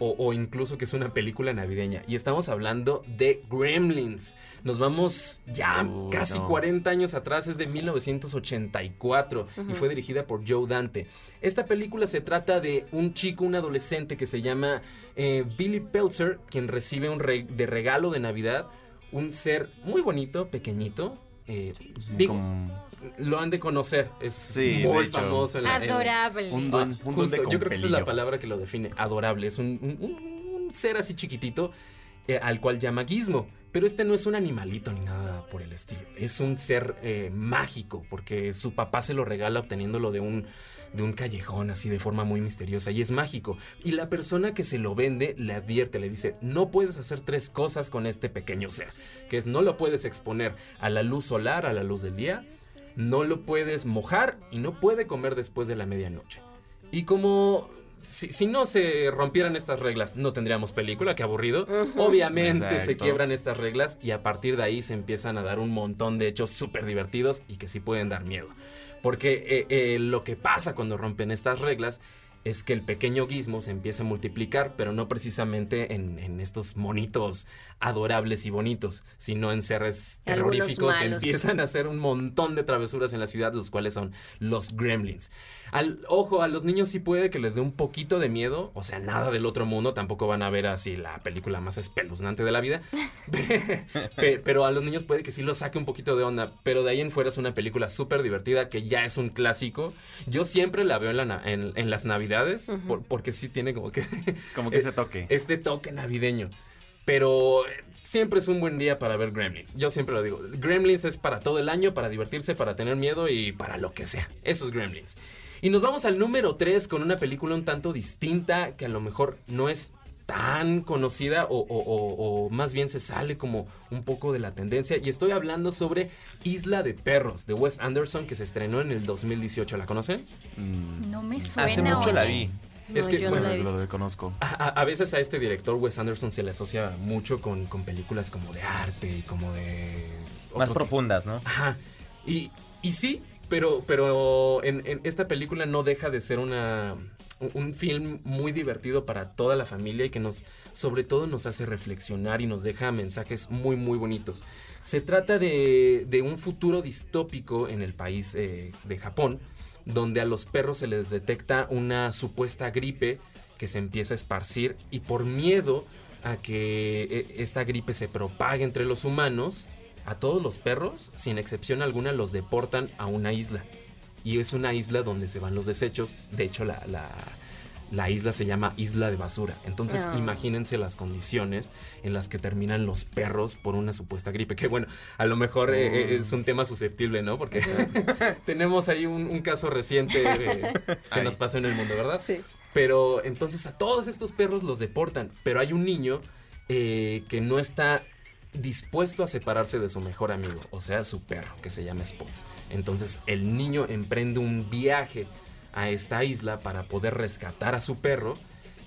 o, o incluso que es una película navideña. Y estamos hablando de Gremlins. Nos vamos ya casi no. 40 años atrás, es de 1984 y fue dirigida por Joe Dante. Esta película se trata de un chico, un adolescente que se llama eh, Billy Peltzer, quien recibe un re- de regalo de Navidad un ser muy bonito, pequeñito. eh, digo, Como lo han de conocer, es Sí, de muy hecho. famoso. en la- en- Adorable. un don, un don justo, de yo creo que esa es la palabra que lo define, adorable. Es un, un- un- un ser así chiquitito eh, al cual llama Gizmo. Pero este no es un animalito ni nada por el estilo. Es un ser eh, mágico porque su papá se lo regala obteniéndolo de un, de un callejón así de forma muy misteriosa y es mágico. Y la persona que se lo vende le advierte, le dice, no puedes hacer tres cosas con este pequeño ser. Que es no lo puedes exponer a la luz solar, a la luz del día, no lo puedes mojar y no puede comer después de la medianoche. Y como si, si no se rompieran estas reglas, no tendríamos película, qué aburrido. Obviamente se quiebran estas reglas y a partir de ahí se empiezan a dar un montón de hechos súper divertidos y que sí pueden dar miedo. Porque eh, eh, lo que pasa cuando rompen estas reglas es que el pequeño gizmo se empieza a multiplicar, pero no precisamente en, en estos monitos adorables y bonitos, sino en seres terroríficos que empiezan a hacer un montón de travesuras en la ciudad, los cuales son los gremlins. Al, ojo, a los niños sí puede que les dé un poquito de miedo, o sea, nada del otro mundo, tampoco van a ver así la película más espeluznante de la vida, Pe- pero a los niños puede que sí los saque un poquito de onda, pero de ahí en fuera es una película súper divertida que ya es un clásico. Yo siempre la veo en, la en- en las navidades, por- porque sí tiene como que Como que ese toque. este toque navideño. Pero eh, siempre es un buen día para ver Gremlins. Yo siempre lo digo. Gremlins es para todo el año, para divertirse, para tener miedo y para lo que sea. Eso es Gremlins. Y nos vamos al número 3 con una película un tanto distinta que a lo mejor no es tan conocida o, o- o- o más bien se sale como un poco de la tendencia. Y estoy hablando sobre Isla de Perros de Wes Anderson que se estrenó en el 2018. ¿La conocen? Mm, No me suena. Hace mucho la vi. No, Es que, yo no bueno, lo desconozco. A, a- a veces a este director Wes Anderson se le asocia mucho con, con películas como de arte y como de... Más profundas, ¿no? Ajá. Y, y sí, pero, pero en, en esta película no deja de ser una, un, film muy divertido para toda la familia y que nos, sobre todo nos hace reflexionar y nos deja mensajes muy, muy bonitos. Se trata de, de un futuro distópico en el país eh, de Japón, donde a los perros se les detecta una supuesta gripe que se empieza a esparcir y por miedo a que eh, esta gripe se propague entre los humanos, a todos los perros, sin excepción alguna, los deportan a una isla. Y es una isla donde se van los desechos. De hecho, la, la- la isla se llama Isla de Basura. Entonces, Ah. imagínense las condiciones en las que terminan los perros por una supuesta gripe. Que bueno, a lo mejor eh, eh, es un tema susceptible, ¿no? Porque tenemos ahí un, un caso reciente eh, que Ay. nos pasó en el mundo, ¿verdad? Sí. Pero entonces a todos estos perros los deportan. Pero hay un niño eh, que no está dispuesto a separarse de su mejor amigo, o sea, su perro, que se llama Spots. Entonces el niño emprende un viaje a esta isla para poder rescatar a su perro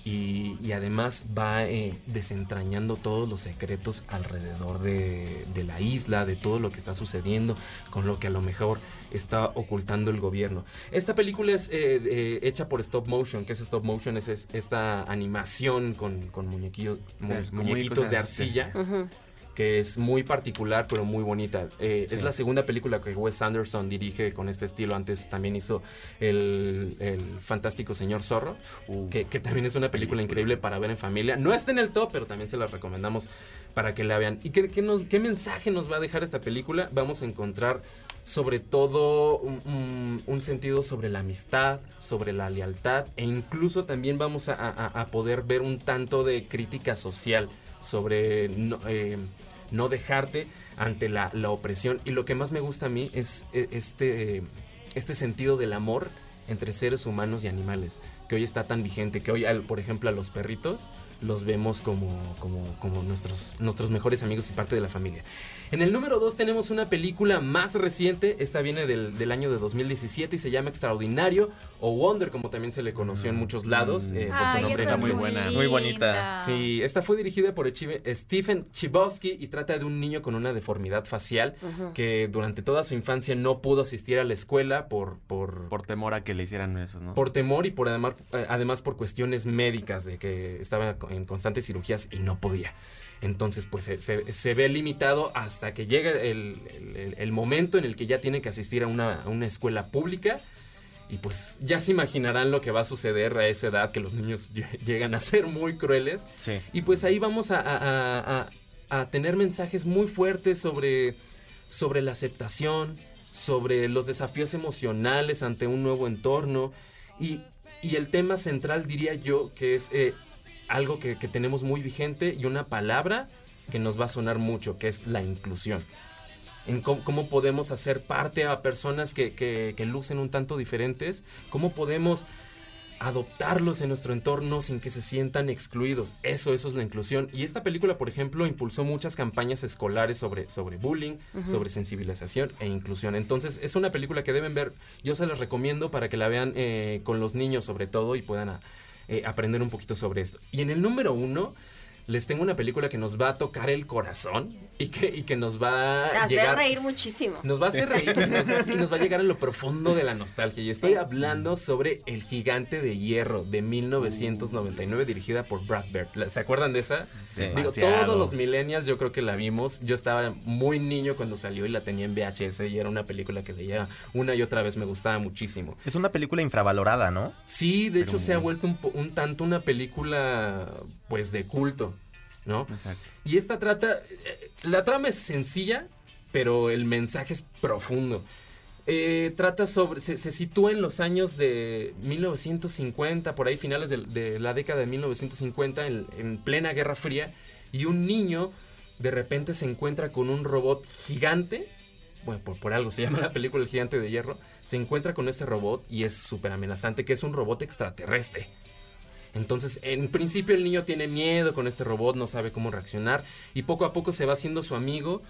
y, y además va eh, desentrañando todos los secretos alrededor de, de la isla, de todo lo que está sucediendo, con lo que a lo mejor está ocultando el gobierno. Esta película es eh, eh, hecha por stop motion, que es stop motion, es, es esta animación con, con mu- muñequitos de cosas, sí. arcilla Ujú. Que es muy particular pero muy bonita. Eh, Es la segunda película que Wes Anderson dirige con este estilo. Antes también hizo el, el fantástico Señor Zorro, Uh. que, que también es una película increíble para ver en familia. No está en el top, pero también se las recomendamos para que la vean. ¿Y qué, qué nos- qué mensaje nos va a dejar esta película? Vamos a encontrar sobre todo un, un- un sentido sobre la amistad, sobre la lealtad e incluso también vamos a, a- a poder ver un tanto de crítica social sobre no, eh, no dejarte ante la, la opresión. Y lo que más me gusta a mí es eh, este, este sentido del amor entre seres humanos y animales, que hoy está tan vigente, que hoy, por ejemplo, a los perritos los vemos como, como, como nuestros, nuestros mejores amigos y parte de la familia. En el número 2 tenemos una película más reciente, esta viene del, del año de 2017 y se llama Extraordinario o Wonder, como también se le conoció en muchos lados. eh, por su nombre está muy buena. Muy bonita. Sí, esta fue dirigida por Stephen Chbosky y trata de un niño con una deformidad facial que durante toda su infancia no pudo asistir a la escuela por, por, Por temor a que le hicieran eso, ¿no? por temor y por además, eh, además por cuestiones médicas de que estaba en constantes cirugías y no podía. Entonces, pues se, se- se ve limitado hasta que llega el, el- el momento en el que ya tiene que asistir a una, a una escuela pública. Y pues ya se imaginarán lo que va a suceder a esa edad, que los niños lle- llegan a ser muy crueles. Sí. Y pues ahí vamos a, a- a- a- a tener mensajes muy fuertes sobre, sobre la aceptación, sobre los desafíos emocionales ante un nuevo entorno. Y, y el tema central diría yo que es eh, algo que, que tenemos muy vigente y una palabra que nos va a sonar mucho, que es la inclusión. En cómo, cómo podemos hacer parte a personas que, que- que lucen un tanto diferentes, cómo podemos adoptarlos en nuestro entorno sin que se sientan excluidos. Eso, eso es la inclusión. Y esta película, por ejemplo, impulsó muchas campañas escolares sobre, sobre bullying, sobre sensibilización e inclusión. Entonces, es una película que deben ver. Yo se las recomiendo para que la vean eh, con los niños sobre todo y puedan a- eh, aprender un poquito sobre esto. Y en el número uno... Les tengo una película que nos va a tocar el corazón y que, y que nos va a Hacer llegar... reír muchísimo. Nos va a hacer reír y nos, y nos va a llegar a lo profundo de la nostalgia. Y estoy hablando sobre El Gigante de Hierro de 1999, dirigida por Brad Bird. ¿La- ¿Se acuerdan de esa? Sí. Digo, Demasiado. todos los millennials yo creo que la vimos. Yo estaba muy niño cuando salió y la tenía en VHS y era una película que veía una y otra vez. Me gustaba muchísimo. Es una película infravalorada, ¿no? Sí, de hecho se ha vuelto un, po- un tanto una película pues de culto, ¿no? Exacto. Y esta trata, eh, la trama es sencilla, pero el mensaje es profundo. Eh, trata sobre, se, se sitúa en los años de 1950, por ahí finales de, de la década de 1950, en, en plena Guerra Fría, y un niño de repente se encuentra con un robot gigante, bueno, por, por algo se llama la película El Gigante de Hierro, se encuentra con este robot y es súper amenazante, que es un robot extraterrestre. Entonces, en principio el niño tiene miedo con este robot, no sabe cómo reaccionar y poco a poco se va haciendo su amigo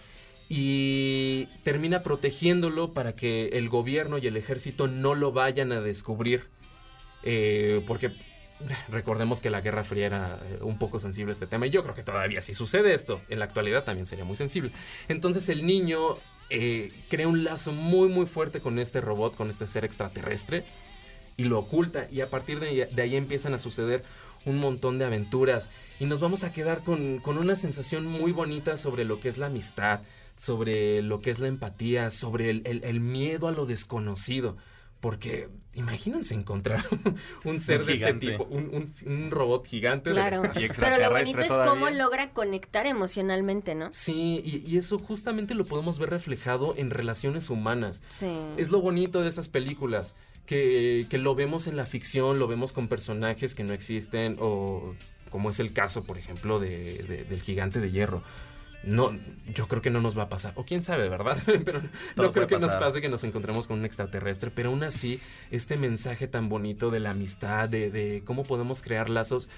y termina protegiéndolo para que el gobierno y el ejército no lo vayan a descubrir. Eh, porque recordemos que la Guerra Fría era eh, un poco sensible a este tema y yo creo que todavía si sucede esto en la actualidad también sería muy sensible. Entonces el niño eh, crea un lazo muy muy fuerte con este robot, con este ser extraterrestre y lo oculta y a partir de, de ahí empiezan a suceder un montón de aventuras y nos vamos a quedar con, con una sensación muy bonita sobre lo que es la amistad, sobre lo que es la empatía, sobre el, el- el miedo a lo desconocido. Porque imagínense encontrar un ser Un de este tipo, un, un- un robot gigante del Claro. espacio. Y Pero lo bonito es todavía. cómo logra conectar emocionalmente, ¿no? Sí, y, y eso justamente lo podemos ver reflejado en relaciones humanas. Sí. Es lo bonito de estas películas, que, que lo vemos en la ficción, lo vemos con personajes que no existen, o como es el caso, por ejemplo, de, de- del gigante de hierro. No, yo creo que no nos va a pasar, o quién sabe, ¿verdad? pero Todo no creo que nos pase que nos encontremos con un extraterrestre, pero aún así, este mensaje tan bonito de la amistad, de, de cómo podemos crear lazos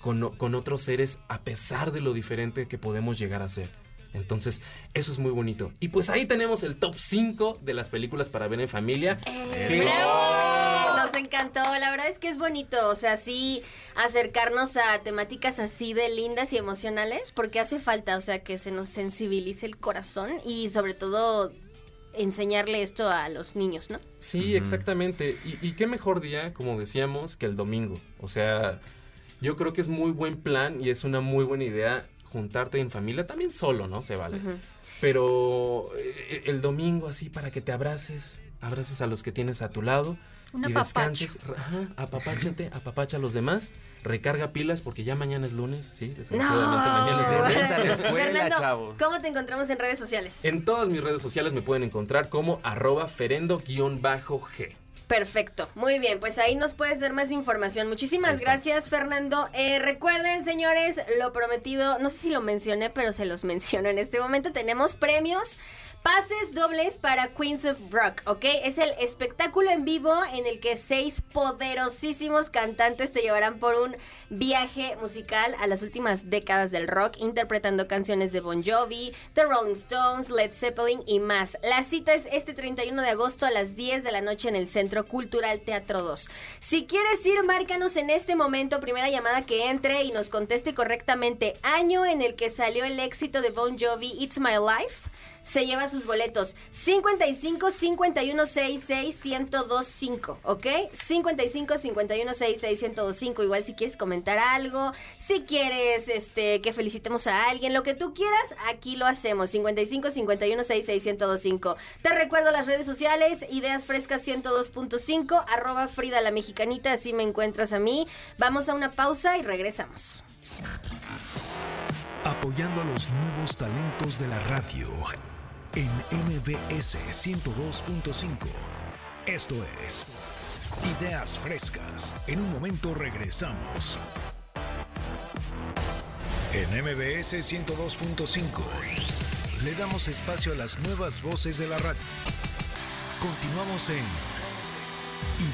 con, con otros seres a pesar de lo diferente que podemos llegar a ser. Entonces, eso es muy bonito. Y pues ahí tenemos el top 5 de las películas para ver en familia. Que- Nos encantó, la verdad es que es bonito, o sea, sí acercarnos a temáticas así de lindas y emocionales, porque hace falta, o sea, que se nos sensibilice el corazón y sobre todo enseñarle esto a los niños, ¿no? Sí, exactamente. Y, y qué mejor día, como decíamos, que el domingo. O sea, yo creo que es muy buen plan y es una muy buena idea juntarte en familia, también solo, ¿no? Se vale. Pero eh, el domingo así para que te abraces, abraces a los que tienes a tu lado y descanses, ajá, apapáchate, apapacha a los demás, recarga pilas porque ya mañana es lunes, sí, desgraciadamente mañana es lunes. Regresa a la escuela, Fernando, chavos. ¿cómo te encontramos en redes sociales? En todas mis redes sociales me pueden encontrar como arroba ferendo-g. Perfecto, muy bien, pues ahí nos puedes dar más información. Muchísimas gracias, Fernando. Eh, recuerden, señores, lo prometido, no sé si lo mencioné, pero se los menciono en este momento. Tenemos premios Pases dobles para Queens of Rock, ¿ok? Es el espectáculo en vivo en el que seis poderosísimos cantantes te llevarán por un viaje musical a las últimas décadas del rock, interpretando canciones de Bon Jovi, The Rolling Stones, Led Zeppelin y más. La cita es este 31 de agosto a las 10 de la noche en el Centro Cultural Teatro 2. Si quieres ir, márcanos en este momento, primera llamada que entre y nos conteste correctamente año en el que salió el éxito de Bon Jovi, It's My Life se lleva sus boletos 55 51 66 1025, ¿ok? 55 51 66 1025. Igual si quieres comentar algo, si quieres este que felicitemos a alguien, lo que tú quieras, aquí lo hacemos. 55 51 66 1025. Te recuerdo las redes sociales, Ideas Frescas 102.5, arroba Frida la Mexicanita, así me encuentras a mí. Vamos a una pausa y regresamos. Apoyando a los nuevos talentos de la radio en MBS 102.5. Esto es Ideas Frescas. En un momento regresamos. En MBS 102.5 le damos espacio a las nuevas voces de la radio. Continuamos en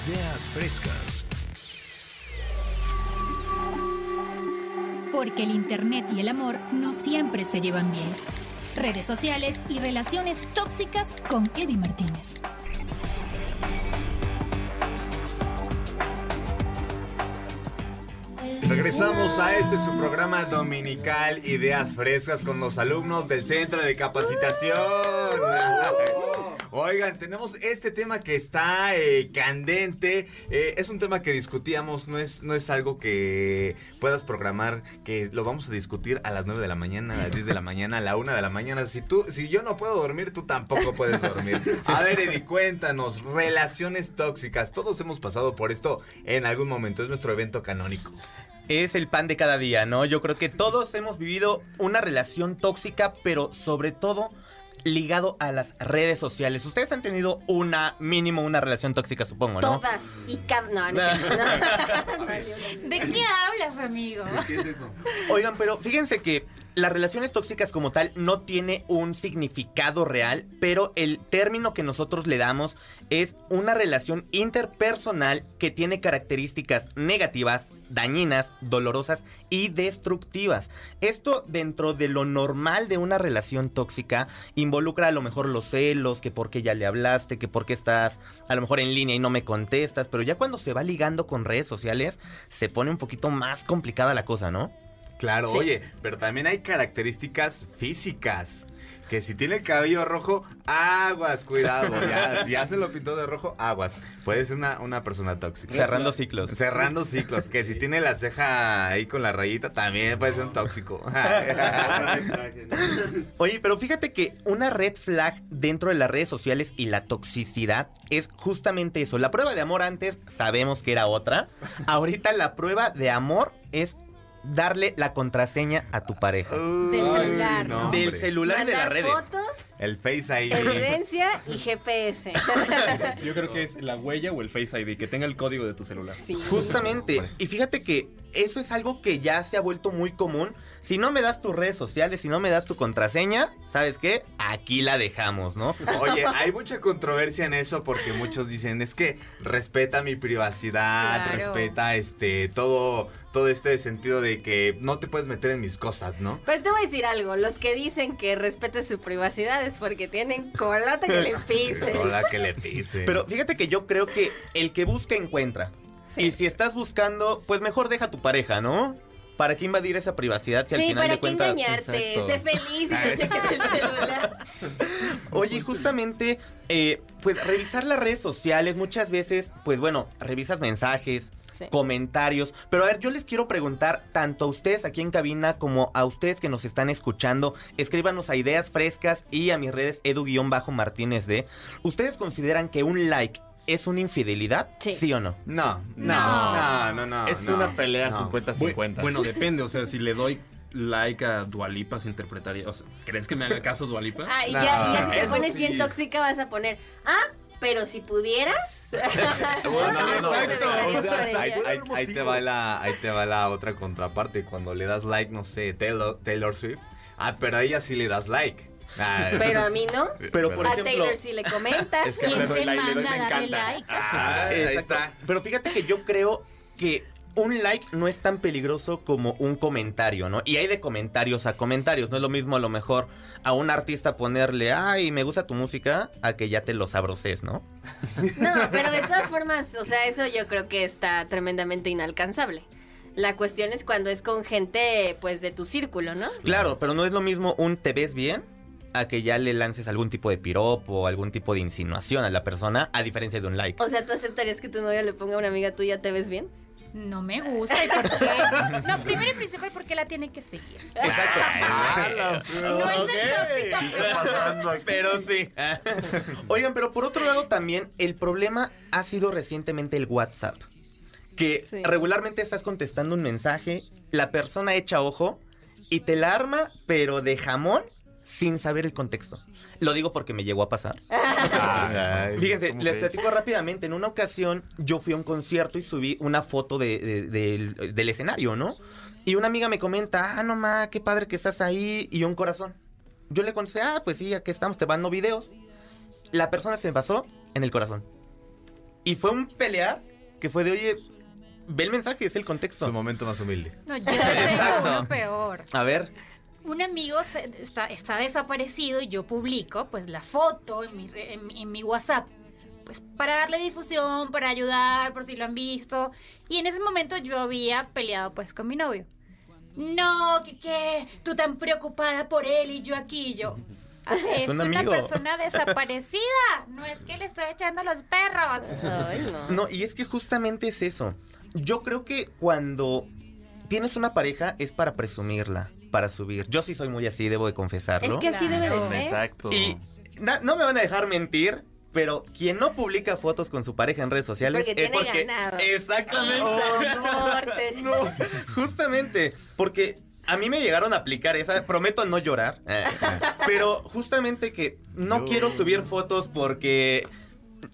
Ideas Frescas. Porque el Internet y el amor no siempre se llevan bien redes sociales y relaciones tóxicas con Eddie Martínez. Regresamos a este su programa dominical Ideas Frescas con los alumnos del Centro de Capacitación. Oigan, tenemos este tema que está eh, candente. Eh, es un tema que discutíamos, no es, no es algo que puedas programar, que lo vamos a discutir a las 9 de la mañana, a las 10 de la mañana, a la 1 de la mañana. Si tú, si yo no puedo dormir, tú tampoco puedes dormir. A ver, Eddie, cuéntanos, relaciones tóxicas. Todos hemos pasado por esto en algún momento. Es nuestro evento canónico es el pan de cada día, ¿no? Yo creo que todos hemos vivido una relación tóxica, pero sobre todo ligado a las redes sociales. Ustedes han tenido una, mínimo una relación tóxica, supongo, ¿no? Todas. Y cada... No, no, ¿De qué hablas, amigo? ¿Qué es eso? Oigan, pero fíjense que las relaciones tóxicas como tal no tiene un significado real, pero el término que nosotros le damos es una relación interpersonal que tiene características negativas, dañinas, dolorosas y destructivas. Esto dentro de lo normal de una relación tóxica involucra a lo mejor los celos, que por qué ya le hablaste, que por qué estás a lo mejor en línea y no me contestas, pero ya cuando se va ligando con redes sociales se pone un poquito más complicada la cosa, ¿no? Claro, oye, pero también hay características físicas. Que si tiene el cabello rojo, aguas, cuidado. Ya, si ya se lo pintó de rojo, aguas. Puede ser una, una persona tóxica. Cerrando ciclos. Cerrando ciclos. Que si tiene la ceja ahí con la rayita, también puede ser un tóxico. Oye, pero fíjate que una red flag dentro de las redes sociales y la toxicidad es justamente eso. La prueba de amor antes sabemos que era otra. Ahorita la prueba de amor es darle la contraseña a tu pareja. Del celular, ¿no? Del celular y de las redes. fotos, El Face ID. evidencia y GPS. Yo creo que es la huella o el Face ID, que tenga el código de tu celular. Justamente. Y fíjate que eso es algo que ya se ha vuelto muy común. Si no me das tus redes sociales, si no me das tu contraseña, ¿sabes qué? Aquí la dejamos, ¿no? Oye, hay mucha controversia en eso porque muchos dicen, es que respeta mi privacidad, Claro. respeta este todo todo este sentido de que no te puedes meter en mis cosas, ¿no? Pero te voy a decir algo, los que dicen que respete su privacidad es porque tienen colata que le pise. Hola que le pise. Pero fíjate que yo creo que el que busca encuentra. Y si estás buscando, pues mejor deja a tu pareja, ¿no? ¿Para qué invadir esa privacidad si al Sí, final para de qué cuentas... engañarte, Exacto. sé feliz y te cheques el celular. Oye, justamente, eh, pues revisar las redes sociales muchas veces, pues bueno, revisas mensajes, Sí. comentarios. Pero a ver, yo les quiero preguntar tanto a ustedes aquí en cabina como a ustedes que nos están escuchando. Escríbanos a ideas frescas y a mis redes edu-martínez de. ¿Ustedes consideran que un like es una infidelidad? Sí. o no? No, no, no, no, no. Es no, una pelea no. 50-50. Bu- Bueno, depende, o sea, si le doy like a Dualipa se interpretaría. O sea, ¿Crees que me haga caso Dualipa? Ah, y ya, y ya si te pones sí. bien tóxica vas a poner, ah, pero si pudieras. Bueno, no, no, Exacto. o sea, Por ahí, ella. ahí- ahí te va la, ahí te va la otra contraparte. Cuando le das like, no sé, Taylor, Taylor Swift. Ah, pero a ella sí le das like. Pero a mí no. Pero, por a ejemplo- Taylor sí le comentas. Es que ¿Quién Alfredo te Lai le doy, manda me a darle encanta. like? Ah, ahí Exacto. está. Pero fíjate que yo creo que un like no es tan peligroso como un comentario, ¿no? Y hay de comentarios a comentarios. No es lo mismo a lo mejor a un artista ponerle, ay, me gusta tu música, a que ya te lo sabroces, ¿no? No, pero de todas formas, o sea, eso yo creo que está tremendamente inalcanzable. La cuestión es cuando es con gente, pues, de tu círculo, ¿no? Claro, pero no es lo mismo un te ves bien a que ya le lances algún tipo de piropo o algún tipo de insinuación a la persona, a diferencia de un like. O sea, ¿tú aceptarías que tu novio le ponga a una amiga tuya, te ves bien? No me gusta. ¿Y por qué? No, primero y principal, ¿por qué la tiene que seguir? No es ser tóxica, pero- Pero sí. Oigan, pero por otro lado también el problema ha sido recientemente el WhatsApp. Que Sí. regularmente estás contestando un mensaje, la persona echa ojo y te la arma, pero de jamón sin saber el contexto. Lo digo porque me llegó a pasar. Ay, Fíjense, ¿cómo les platico rápidamente. En una ocasión yo fui a un concierto y subí una foto de- de- del, del escenario, ¿no? Y una amiga me comenta, ah, no ma, qué padre que estás ahí, y un corazón. Yo le contesté, ah, pues sí, aquí estamos, te mando videos. La persona se basó en el corazón. Y fue un pelear que fue de, oye, ve el mensaje, es el contexto. Su momento más humilde. No, yo tengo uno peor. A ver, Un amigo se- está, está desaparecido y yo publico pues la foto en mi, re- en, mi- en mi WhatsApp. Pues para darle difusión, para ayudar, por si lo han visto. Y en ese momento yo había peleado pues con mi novio. No, que qué, tú tan preocupada por él y yo aquí yo. "Ah, Es, un una amigo". persona desaparecida. No es que le estoy echando a los perros. Ay, no. No, y es que justamente es eso. Yo creo que cuando tienes una pareja es para presumirla, para subir. Yo sí soy muy así, debo de confesarlo. Es que así debe de ser. Exacto. Y na- no me van a dejar mentir, pero quien no publica fotos con su pareja en redes sociales Porque es tiene porque ganado. exactamente. Soporte. No, justamente, porque a mí me llegaron a aplicar esa, prometo no llorar, eh, pero justamente que no quiero subir fotos porque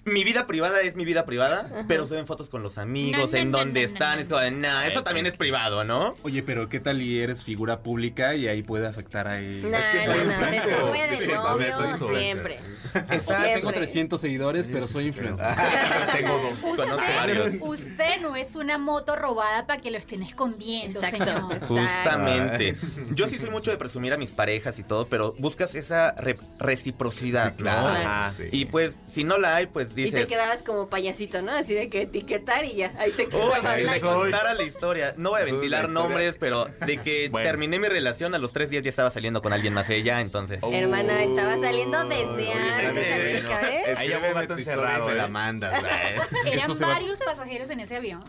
mi vida privada es mi vida privada, pero suben fotos con los amigos, No, no, en no, dónde no, están, no. es como, de, nah, eso también es privado, ¿no? Oye, pero ¿qué tal y eres figura pública y ahí puede afectar ahí? No, Es que soy no, no, se sube de novio siempre. Exacto. Tengo 300 seguidores, pero soy influencer. Tengo dos. Conozco Usted, varios. usted no es una moto robada para que lo estén escondiendo, Exacto. señor. Exacto. Justamente. Yo sí soy mucho de presumir a mis parejas y todo, pero buscas esa re- reciprocidad, Sí, claro. ¿no? Ajá, Y pues, si no la hay, pues Y te quedabas como payasito, ¿no? Así de que etiquetar y ya. Ahí te Uy, quedabas. si ahí le soy. contara la historia. No voy a ventilar nombres, pero de que Bueno. terminé mi relación a los tres días ya estaba saliendo con alguien más ella, entonces. Hermana, estaba saliendo desde antes la bueno. chica, ¿eh? Ahí ya y encerrado, me la ¿eh? mandas. Eran varios pasajeros en ese avión.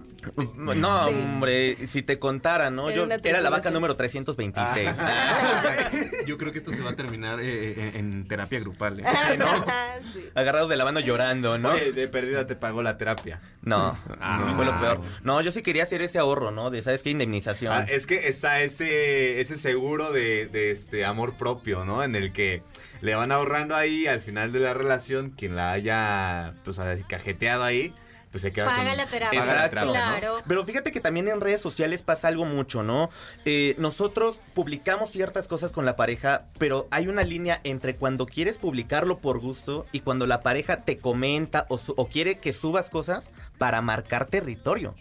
No, hombre, si te contara, ¿no? Era Yo era la vaca número 326. Yo creo que esto se va a terminar eh, eh, en terapia grupal. ¿eh? Sí. Agarrados de la mano llorando, ¿no? Oye, de perdida te pagó la terapia. No, Ah. fue lo peor. No, yo sí quería hacer ese ahorro, ¿no? De, ¿sabes qué? Indemnización. Ah, es que está ese, ese seguro de, de este amor propio, ¿no? En el que le van ahorrando ahí al final de la relación, quien la haya pues cajeteado ahí, pues se queda Paga con- la terapia. paga la Exacto. Claro. Pero fíjate que también en redes sociales pasa algo mucho, ¿no? Eh, nosotros publicamos ciertas cosas con la pareja, pero hay una línea entre cuando quieres publicarlo por gusto y cuando la pareja te comenta o, su- o quiere que subas cosas para marcar territorio.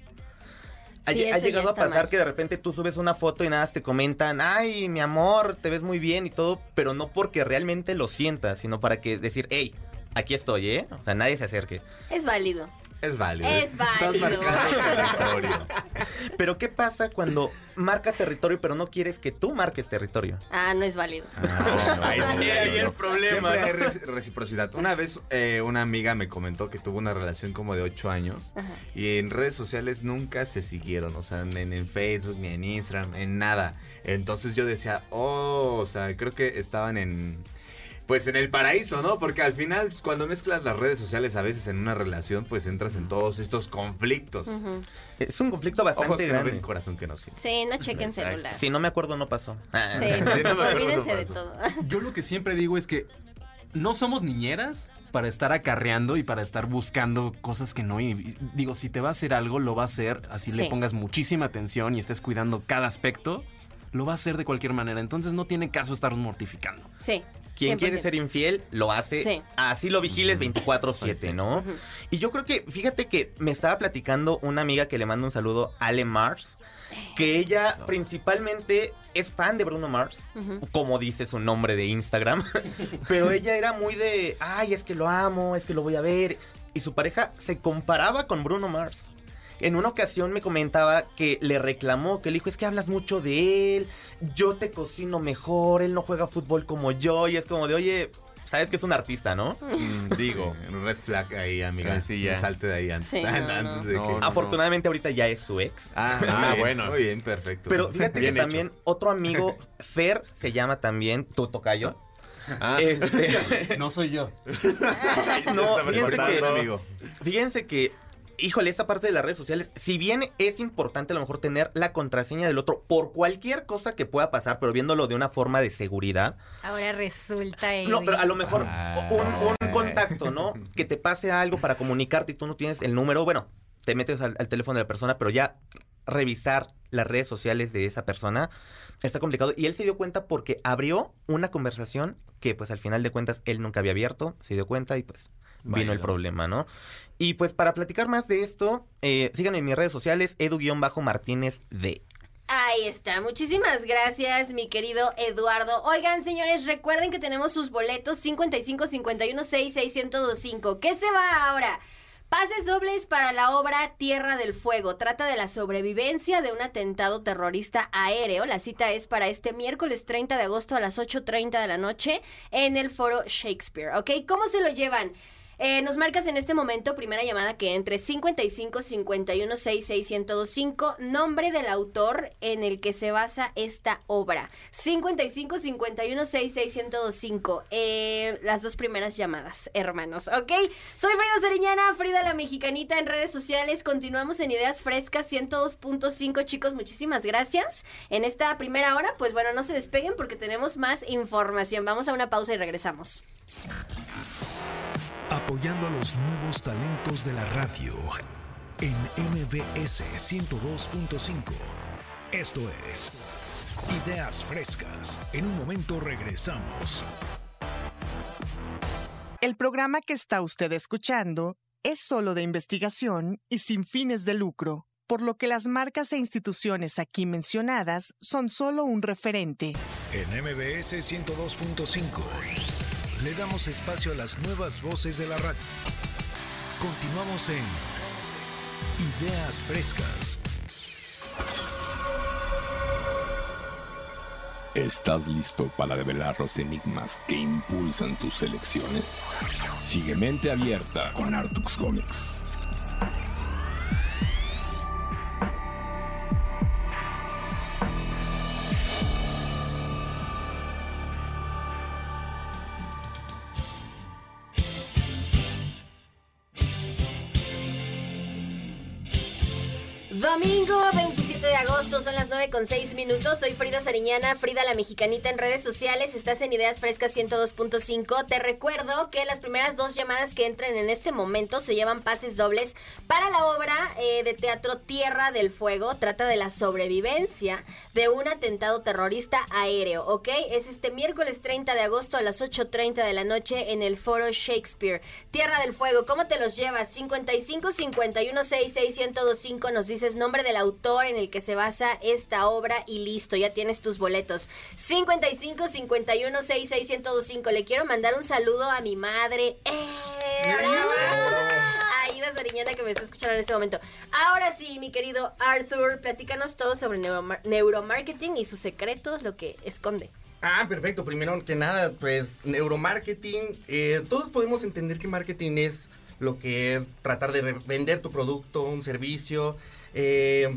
Ha, Sí, llegado a pasar mal. que de repente tú subes una foto y nada, más te comentan, ay, mi amor, te ves muy bien y todo, pero no porque realmente lo sientas, sino para que decir, hey, aquí estoy, ¿eh? O sea, nadie se acerque. Es válido. Es válido. Es válido. Estás marcando territorio. Pero ¿qué pasa cuando marca territorio, pero no quieres que tú marques territorio? Ah, no es válido. Ahí sí, ahí el problema. Siempre hay ¿no? re- reciprocidad. Una vez eh, una amiga me comentó que tuvo una relación como de 8 años y en redes sociales nunca se siguieron, o sea, en, en Facebook, ni en Instagram, en nada. Entonces yo decía, oh, o sea, creo que estaban en... Pues en el paraíso, ¿no? Porque al final, pues, cuando mezclas las redes sociales a veces en una relación, pues entras en todos estos conflictos. Es un conflicto Ojos bastante que no grande. ven, corazón que no siente. Sí, no chequen Exacto. celular. Si no me acuerdo, no pasó. Sí, Sí, no me acuerdo, olvídense no de todo. Yo lo que siempre digo es que no somos niñeras para estar acarreando y para estar buscando cosas que no. y digo, si te va a hacer algo, lo va a hacer. Así le pongas muchísima atención y estés cuidando cada aspecto, lo va a hacer de cualquier manera. Entonces no tiene caso estarnos mortificando. Sí. Quien 100%. quiere ser infiel, lo hace. Sí. Así lo vigiles 24-7, ¿no? Y yo creo que, fíjate que me estaba platicando una amiga que le mando un saludo, Ale Mars, que ella principalmente es fan de Bruno Mars, como dice su nombre de Instagram, pero ella era muy de, ay, es que lo amo, es que lo voy a ver. Y su pareja se comparaba con Bruno Mars. En una ocasión me comentaba que le reclamó, que le dijo, es que hablas mucho de él, yo te cocino mejor, él no juega fútbol como yo, y es como de, oye, sabes que es un artista, ¿no? Mm, digo, red flag ahí, amiga. Ah, sí, ya. Salte de ahí antes. Sí, no, antes no. de que... No, no, Afortunadamente ahorita ya es su ex. Ah, Ah, bien, bueno. Muy bien, perfecto. Pero fíjate Bien que hecho. también otro amigo, Fer, se llama también, tu tocayo. Ah, Este, No soy yo. no, fíjense que, amigo. fíjense que, híjole, esta parte de las redes sociales, si bien es importante a lo mejor tener la contraseña del otro por cualquier cosa que pueda pasar, pero viéndolo de una forma de seguridad, Ahora resulta, no, pero a lo mejor Ah. un, un contacto, ¿no? Que te pase algo para comunicarte y tú no tienes el número, bueno, te metes al, al teléfono de la persona, pero ya revisar las redes sociales de esa persona está complicado. Y él se dio cuenta porque abrió una conversación que pues al final de cuentas él nunca había abierto, se dio cuenta y pues vino el problema, ¿no? Y pues para platicar más de esto, eh, síganme en mis redes sociales, edu-martínez de. Ahí está. Muchísimas gracias, mi querido Eduardo. Oigan, señores, recuerden que tenemos sus boletos 55 51 66 1025. ¿Qué se va ahora? Pases dobles para la obra Tierra del Fuego. Trata de la sobrevivencia de un atentado terrorista aéreo. La cita es para este miércoles 30 de agosto a las 8.30 de la noche en el foro Shakespeare. ¿Ok? ¿Cómo se lo llevan? Eh, nos marcas en este momento, primera llamada que entre 55 51 66 1025, nombre del autor en el que se basa esta obra. 55 51 66 1025, eh, las dos primeras llamadas, hermanos, ¿ok? Soy Frida Sariñana, Frida la Mexicanita en redes sociales. Continuamos en Ideas Frescas 102.5, chicos, muchísimas gracias. En esta primera hora, pues bueno, no se despeguen porque tenemos más información. Vamos a una pausa y regresamos. Apoyando a los nuevos talentos de la radio en MBS 102.5. Esto es Ideas Frescas. En un momento regresamos. El programa que está usted escuchando es solo de investigación y sin fines de lucro, por lo que las marcas e instituciones aquí mencionadas son solo un referente. En MBS 102.5 le damos espacio a las nuevas voces de la radio. Continuamos en Ideas Frescas. ¿Estás listo para develar los enigmas que impulsan tus elecciones? Sigue Mente Abierta con Artux Comics. Domingo 27 de agosto, son las 9 con 6 minutos. Soy Frida Sariñana, Frida la Mexicanita en redes sociales. Estás en Ideas Frescas 102.5. Te recuerdo que las primeras dos llamadas que entren en este momento se llevan pases dobles para la obra eh, de teatro Tierra del Fuego. Trata de la sobrevivencia de un atentado terrorista aéreo, ¿ok? Es este miércoles 30 de agosto a las 8.30 de la noche en el foro Shakespeare. Tierra del Fuego, ¿cómo te los llevas? 55 51 66 1025 nos dices nombre del autor en el que se basa esta obra y listo, ya tienes tus boletos. 55 51 66 1025. Le quiero mandar un saludo a mi madre. ¡Eh! ¡Bravo! Aida Sariñana que me está escuchando en este momento. Ahora sí, mi querido Arthur, platícanos todo sobre neuromar- neuromarketing y sus secretos, lo que esconde. Ah, perfecto. Primero que nada, pues neuromarketing. eh, todos podemos entender que marketing es lo que es tratar de vender tu producto, un servicio. eh,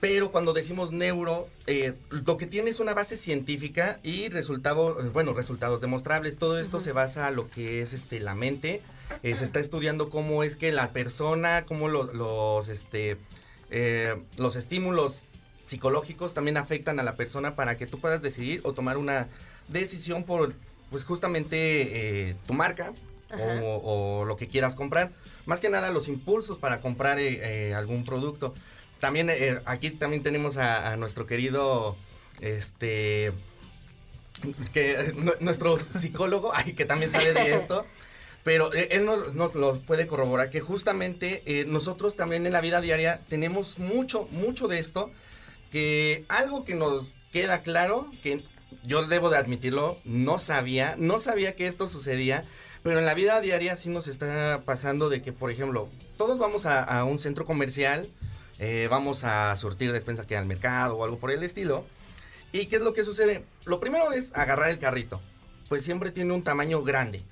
pero cuando decimos neuro, eh, lo que tiene es una base científica y resultados, bueno, resultados demostrables. Todo esto se basa en lo que es este, la mente. Eh, se está estudiando cómo es que la persona, cómo lo- los, este, eh, los estímulos psicológicos también afectan a la persona para que tú puedas decidir o tomar una decisión por, pues justamente tu marca o, o lo que quieras comprar. Más que nada los impulsos para comprar eh, eh, algún producto. También eh, aquí también tenemos a, nuestro querido este que nu- nuestro psicólogo, ay, que también sabe de esto, pero eh, él nos, nos puede corroborar, que justamente eh, nosotros también en la vida diaria tenemos mucho, mucho de esto, que algo que nos queda claro, que yo debo de admitirlo, no sabía, no sabía que esto sucedía, pero en la vida diaria sí nos está pasando de que, por ejemplo, todos vamos a un centro comercial, eh, vamos a surtir despensa que al mercado o algo por el estilo. ¿Y qué es lo que sucede? Lo primero es agarrar el carrito. Pues siempre tiene un tamaño grande.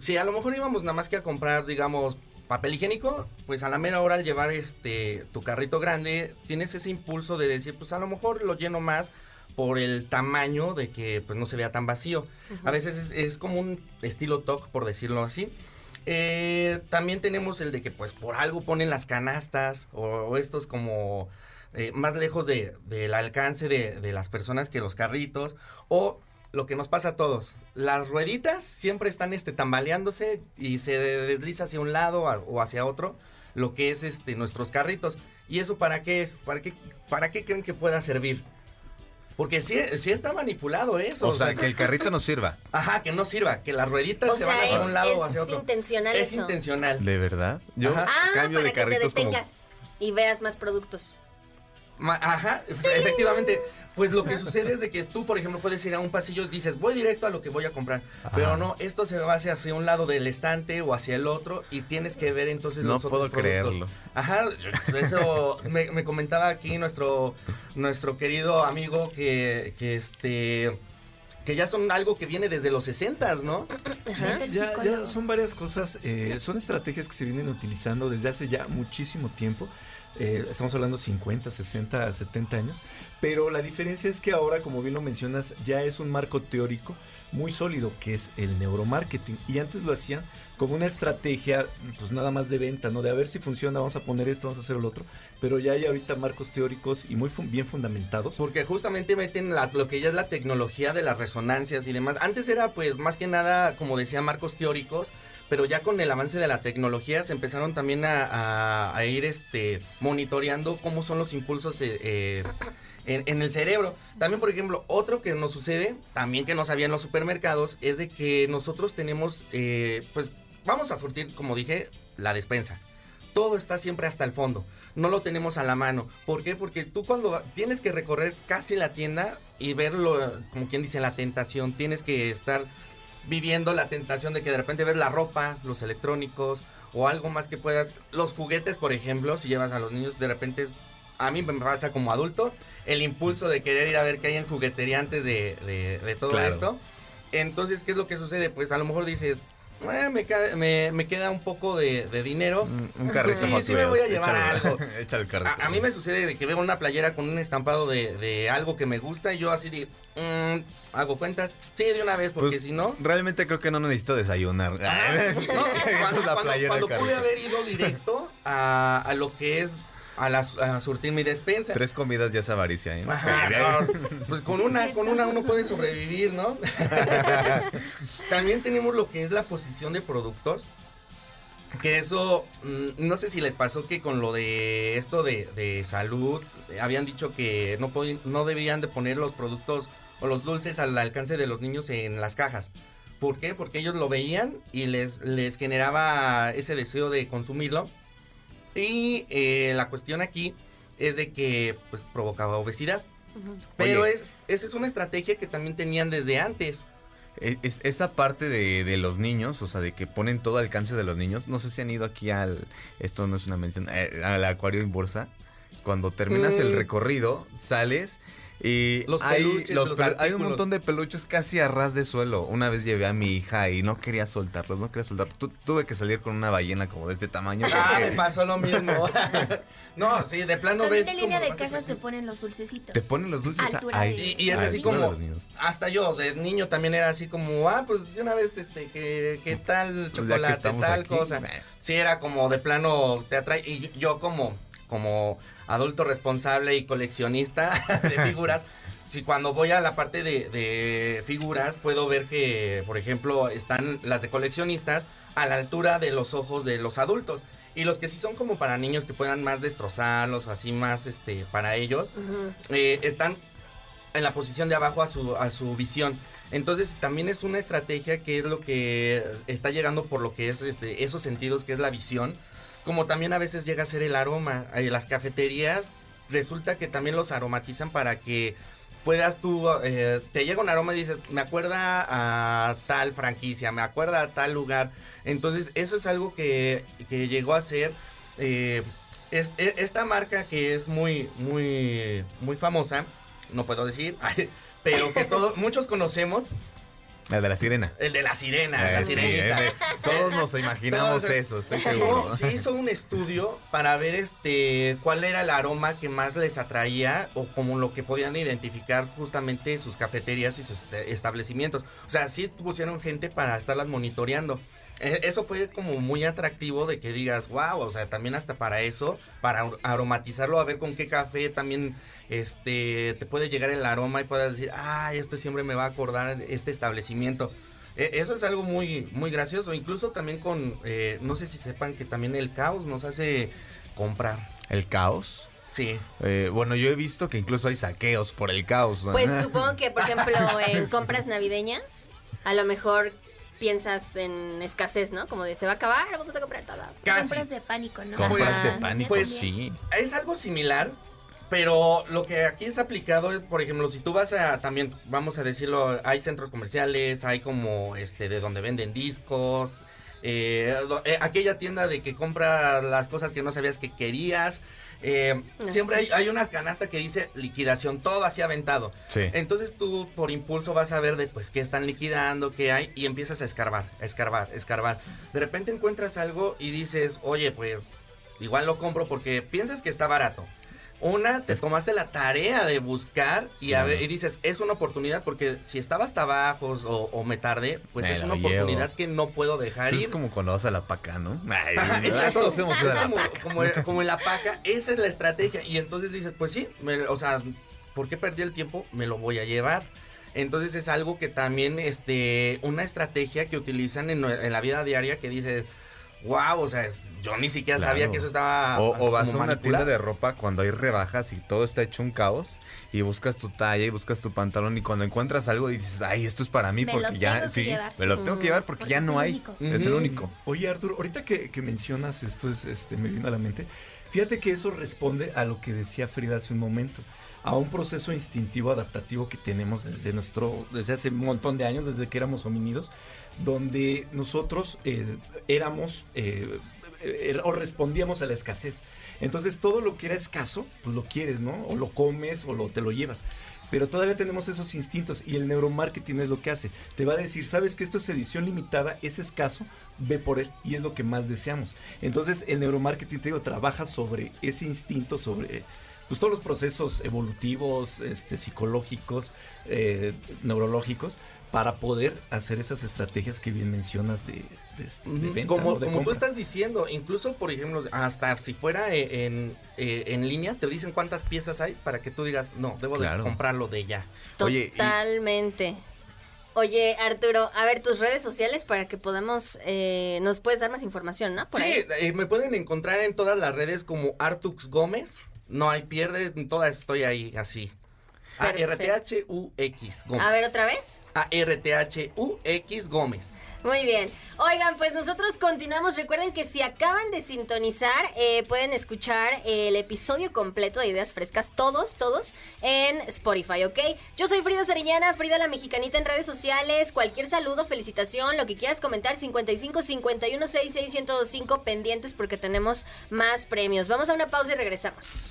Si a lo mejor íbamos nada más que a comprar, digamos, papel higiénico, pues a la mera hora al llevar este tu carrito grande, tienes ese impulso de decir, pues a lo mejor lo lleno más por el tamaño de que pues no se vea tan vacío. A veces es, es como un estilo TOC, por decirlo así. Eh, también tenemos el de que pues por algo ponen las canastas o, estos como eh, más lejos de- del alcance de, las personas que los carritos o lo que nos pasa a todos, las rueditas siempre están este, tambaleándose y se desliza hacia un lado o hacia otro lo que es este nuestros carritos. ¿Y eso para qué es? ¿Para qué, para qué creen que pueda servir? Porque sí, sí está manipulado eso. O sea, que el carrito no sirva. Ajá, que no sirva, que las rueditas O se sea, van hacia es- un lado o es hacia otro. intencional Es eso. intencional. ¿De verdad? Yo Ajá. Ah, cambio para de que te carritos como... detengas y veas más productos. Ma- Ajá, efectivamente. Pues lo que sucede es de que tú, por ejemplo, puedes ir a un pasillo y dices, voy directo a lo que voy a comprar. Pero no, esto se va hacia, hacia un lado del estante o hacia el otro y tienes que ver entonces No los otros puedo creerlo. productos. Ajá, eso me, me comentaba aquí nuestro, nuestro querido amigo que, que este que ya son algo que viene desde los 60, ¿no? Ya, ya son varias cosas, eh, son estrategias que se vienen utilizando desde hace ya muchísimo tiempo. Eh, estamos hablando 50, 60, 70 años. Pero la diferencia es que ahora, como bien lo mencionas, ya es un marco teórico muy sólido, que es el neuromarketing. Y antes lo hacían como una estrategia, pues nada más de venta, ¿no? De a ver si funciona, vamos a poner esto, vamos a hacer el otro. Pero ya hay ahorita marcos teóricos y muy fun- bien fundamentados. Porque justamente meten lo que ya es la tecnología de las resonancias y demás. Antes era pues más que nada, como decía, marcos teóricos, pero ya con el avance de la tecnología se empezaron también a, ir este, monitoreando cómo son los impulsos eh, eh, en, en el cerebro. También, por ejemplo, otro que nos sucede, también que no sabían los supermercados, es de que nosotros tenemos, eh, pues vamos a surtir, como dije, la despensa todo está siempre hasta el fondo. No lo tenemos a la mano. ¿Por qué? Porque tú cuando tienes que recorrer casi la tienda y verlo, como quien dice, la tentación, tienes que estar viviendo la tentación de que de repente ves la ropa, los electrónicos o algo más que puedas. Los juguetes, por ejemplo, si llevas a los niños, de repente a mí me pasa como adulto el impulso de querer ir a ver qué hay en juguetería antes de, de- de todo Claro. esto. Entonces, ¿qué es lo que sucede? Pues a lo mejor dices, "Eh, me, me- me queda un poco de, de dinero. Un carrito Sí, sí me voy a llevar algo. Échale el carrito. A, a mí me sucede de que veo una playera con un estampado de, de algo que me gusta y yo así de, mm, hago cuentas. Sí, de una vez, porque Pues, si no... Realmente creo que no necesito desayunar. No, Esa cuando, cuando- cuando pude haber ido directo a, a lo que es a, la, a surtir mi despensa. Tres comidas ya es avaricia, ¿eh? Ajá, no, pues con una, con una uno puede sobrevivir, ¿no? También tenemos lo que es la posición de productos. Que eso, mm, no sé si les pasó que con lo de esto de, de salud, habían dicho que no, podían- no debían de poner los productos o los dulces al alcance de los niños en las cajas. ¿Por qué? Porque ellos lo veían y les, les generaba ese deseo de consumirlo. Y eh, la cuestión aquí es de que pues provocaba obesidad. Pero Oye. es, esa es una estrategia que también tenían desde antes. Es, es- esa parte de, de los niños, o sea, de que ponen todo al alcance de los niños. No sé si han ido aquí al. Esto no es una mención. eh, al acuario en bolsa. Cuando terminas el Mm. recorrido, sales. Y Los hay, peluches, los los pel- hay un montón de peluches casi a ras de suelo. Una vez llevé a mi hija y no quería soltarlos, no quería soltarlos. Tu- tuve que salir con una ballena como de este tamaño. Ah, porque me pasó lo mismo. no, sí, de plano ves. en línea de cajas te ponen los dulcecitos. Te ponen los dulces de- Y, y es a así como. Hasta yo, de niño también era así como, ah, pues de una vez, este, que, que tal Pues que chocolate, tal aquí, cosa. Sí, era como de plano, te atrae. Y yo, yo como, como adulto responsable y coleccionista de figuras, si cuando voy a la parte de, de figuras, puedo ver que, por ejemplo, están las de coleccionistas a la altura de los ojos de los adultos. Y los que sí son como para niños que puedan más destrozarlos o así más este para ellos, eh, están en la posición de abajo a su, a su visión. Entonces también es una estrategia que es lo que está llegando por lo que es este, esos sentidos, que es la visión. Como también a veces llega a ser el aroma. En las cafeterías resulta que también los aromatizan para que puedas tú, eh, te llega un aroma y dices, me acuerda a tal franquicia, me acuerda a tal lugar. Entonces eso es algo que, que llegó a ser... eh, e- esta marca que es muy, muy, muy famosa, no puedo decir, pero que todos, muchos conocemos, El de la sirena. el de la sirena, la Eh, sí, sirenita. todos nos imaginamos Todos- eso, estoy seguro. Se hizo un estudio para ver este cuál era el aroma que más les atraía o como lo que podían identificar justamente sus cafeterías y sus este, establecimientos. O sea, sí pusieron gente para estarlas monitoreando. Eh, Eso fue como muy atractivo de que digas, wow, o sea, también hasta para eso, para ar- aromatizarlo, a ver con qué café también este te puede llegar el aroma y puedas decir, ay, esto siempre me va a acordar este establecimiento. E- Eso es algo muy, muy gracioso. Incluso también con, eh, no sé si sepan que también el caos nos hace comprar. ¿El caos? Sí. Eh, bueno, yo he visto que incluso hay saqueos por el caos. ¿no? Pues supongo que, por ejemplo, en compras navideñas, a lo mejor piensas en escasez, ¿no? Como de se va a acabar, vamos a comprar todo. Compras de pánico, ¿no? Compras de Ajá. pánico, Pues, sí. Es algo similar, pero lo que aquí es aplicado es, por ejemplo, si tú vas a también, vamos a decirlo, hay centros comerciales, hay como este de donde venden discos, eh, eh, aquella tienda de que compra las cosas que no sabías que querías. eh, siempre sí. hay, hay una canasta que dice liquidación, todo así aventado. Sí. Entonces tú por impulso vas a ver de pues qué están liquidando, qué hay y empiezas a escarbar, a escarbar, a escarbar. De repente encuentras algo y dices, oye pues igual lo compro porque piensas que está barato. Una, te tomaste la tarea de buscar y, a ver, y dices, es una oportunidad porque si estaba hasta abajo o, o me tardé, pues Me es una llevo. oportunidad que no puedo dejar Pues ir. es como cuando vas a la paca, ¿no? Ay, exacto. Es como, como, como en la paca, esa es la estrategia. Y entonces dices, pues sí, me- o sea, ¿por qué perdí el tiempo? Me lo voy a llevar. Entonces es algo que también, este, una estrategia que utilizan en, en la vida diaria que dices, wow, o sea, es- yo ni siquiera sabía que eso estaba... O, o vas a una tienda de ropa cuando hay rebajas y todo está hecho un caos y buscas tu talla y buscas tu pantalón y cuando encuentras algo dices, ay, esto es para mí Me porque ya, sí, llevar, me lo tengo que llevar porque, Porque ya no hay. único. Es el único. Oye, Arturo, ahorita que, que mencionas esto, es, este, me vino a la mente. Fíjate que eso responde a lo que decía Frida hace un momento, a un proceso instintivo adaptativo que tenemos desde nuestro, desde hace un montón de años, desde que éramos hominidos, donde nosotros eh, éramos eh, eh, o respondíamos a la escasez. Entonces todo lo que era escaso, pues lo quieres, ¿no? O lo comes o lo, te lo llevas. Pero todavía tenemos esos instintos y el neuromarketing es lo que hace. Te va a decir, sabes que esto es edición limitada, es escaso, ve por él y es lo que más deseamos. Entonces el neuromarketing, te digo, trabaja sobre ese instinto, sobre pues, todos los procesos evolutivos, este, psicológicos, neurológicos, para poder hacer esas estrategias que bien mencionas de, de, este, de venta, como como tú estás diciendo, incluso por ejemplo, hasta si fuera eh, en, eh, en línea, te dicen cuántas piezas hay para que tú digas, no, debo Claro. de comprarlo de ya. Totalmente. Oye, Arturo, a ver tus redes sociales para que podamos, eh, nos puedes dar más información, ¿no? Por Sí, ahí. eh, me pueden encontrar en todas las redes como Artux Gómez. No hay pierde, en todas estoy ahí así. A Perfecto. R T H U X Gómez. A ver, otra vez. A R T H U X Gómez. Muy bien. Oigan, pues nosotros continuamos. Recuerden que si acaban de sintonizar, eh, pueden escuchar el episodio completo de Ideas Frescas, todos, todos, en Spotify, ¿ok? Yo soy Frida Sarillana, Frida la Mexicanita en redes sociales. Cualquier saludo, felicitación, lo que quieras comentar, 55 51 66 1025 pendientes porque tenemos más premios. Vamos a una pausa y regresamos.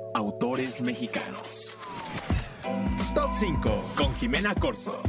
Autores mexicanos. Top 5 con Jimena Corso.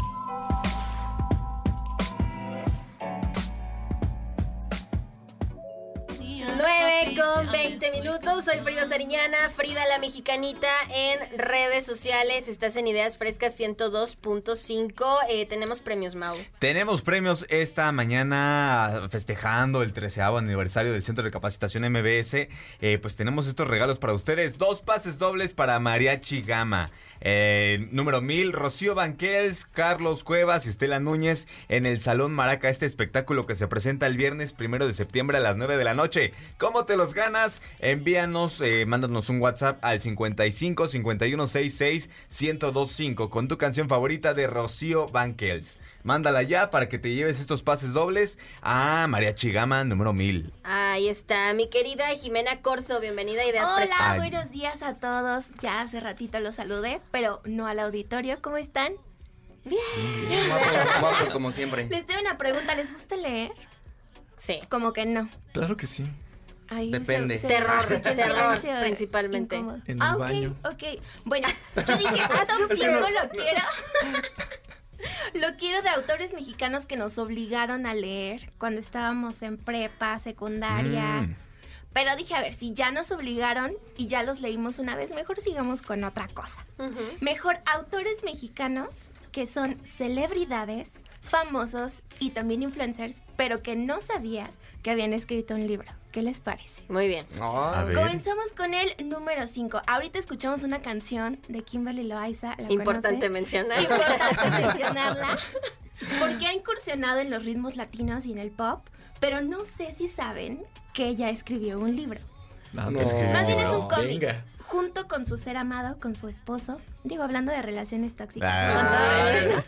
9 con 20 minutos. Soy Frida Sariñana, Frida la Mexicanita en redes sociales. Estás en Ideas Frescas 102.5. Eh, tenemos premios, Mau. Tenemos premios esta mañana festejando el 13 aniversario del Centro de Capacitación MBS. Eh, pues tenemos estos regalos para ustedes. Dos pases dobles para Mariachi Gama. Eh, número 1000, Rocío Banquels, Carlos Cuevas y Estela Núñez en el Salón Maraca. Este espectáculo que se presenta el viernes primero de septiembre a las 9 de la noche. ¿Cómo te los ganas? Envíanos, eh, mándanos un WhatsApp al 55 51 66 1025 con tu canción favorita de Rocío Banquels. Mándala ya para que te lleves estos pases dobles a Mariachi Gama número 1000. Ahí está, mi querida Jimena Corso. Bienvenida a Ideas Hola, Frescas. buenos días a todos. Ya hace ratito los saludé, pero no al auditorio. ¿Cómo están? Bien. Guapos, guapos, como siempre. Les tengo una pregunta. ¿Les gusta leer? Sí. Como que no. Claro que sí. Ay, Depende. Terror, escucha el terror, principalmente. incómodo. En el ah, baño. ok. Bueno, yo dije, top 5 lo quiero. Lo quiero de autores mexicanos que nos obligaron a leer cuando estábamos en prepa, secundaria. Mm. Pero dije, a ver, si ya nos obligaron y ya los leímos una vez, mejor sigamos con otra cosa. Mejor autores mexicanos que son celebridades, famosos y también influencers, pero que no sabías que habían escrito un libro. ¿Qué les parece? Muy bien. Comenzamos con el número 5. Ahorita escuchamos una canción de Kimberly Loaiza. ¿la Importante conocen? mencionar. Importante mencionarla. Porque ha incursionado en los ritmos latinos y en el pop, pero no sé si saben que ella escribió un libro. No, No. que escribió. Más bien es un cómic. Venga. Junto con su ser amado, con su esposo. Digo, hablando de relaciones tóxicas. Ah.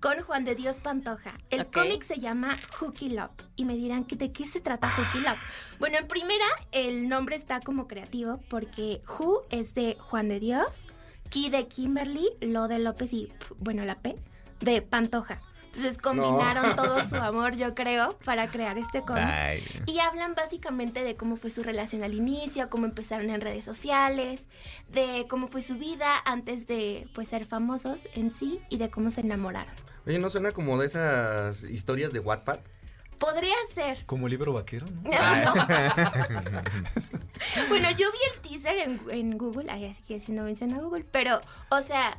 Con Juan de Dios Pantoja. El cómic se llama Hooky Love. Y me dirán, ¿de qué se trata Hooky Love? Bueno, en primera, el nombre está como creativo porque Who es de Juan de Dios, Ki de Kimberly, Lo de López y, bueno, la P de Pantoja. Entonces combinaron No. todo su amor, yo creo, para crear este cómic. Ay. Y hablan básicamente de cómo fue su relación al inicio, cómo empezaron en redes sociales, de cómo fue su vida antes de pues ser famosos en sí y de cómo se enamoraron. Oye, ¿no suena como de esas historias de Wattpad? Podría ser. Como libro vaquero, ¿no? No, no. Bueno, yo vi el teaser en, en Google, ay, así que haciendo mención a Google, pero, o sea,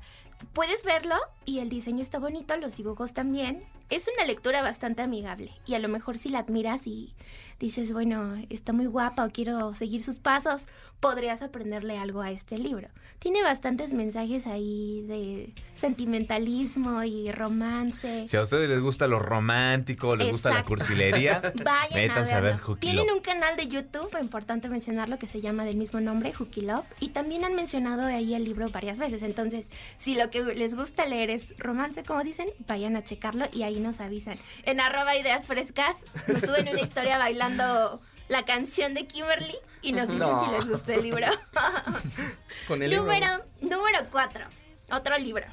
puedes verlo y el diseño está bonito, los dibujos también. Es una lectura bastante amigable y a lo mejor si la admiras y dices, bueno, está muy guapa o quiero seguir sus pasos, podrías aprenderle algo a este libro. Tiene bastantes mensajes ahí de sentimentalismo y romance. Si a ustedes les gusta lo romántico, les gusta la Exacto. cursilería, Vayan métanse a a ver. Hooky Tienen Love. un canal de YouTube, importante mencionarlo, que se llama del mismo nombre, Hooky Love. Y también han mencionado ahí el libro varias veces. Entonces, si lo que les gusta leer es romance, como dicen, vayan a checarlo y ahí nos avisan. En arroba ideas frescas, nos suben una historia bailando la canción de Kimberly y nos dicen No. si les gustó el libro. Con el libro. número, número 4. Otro libro.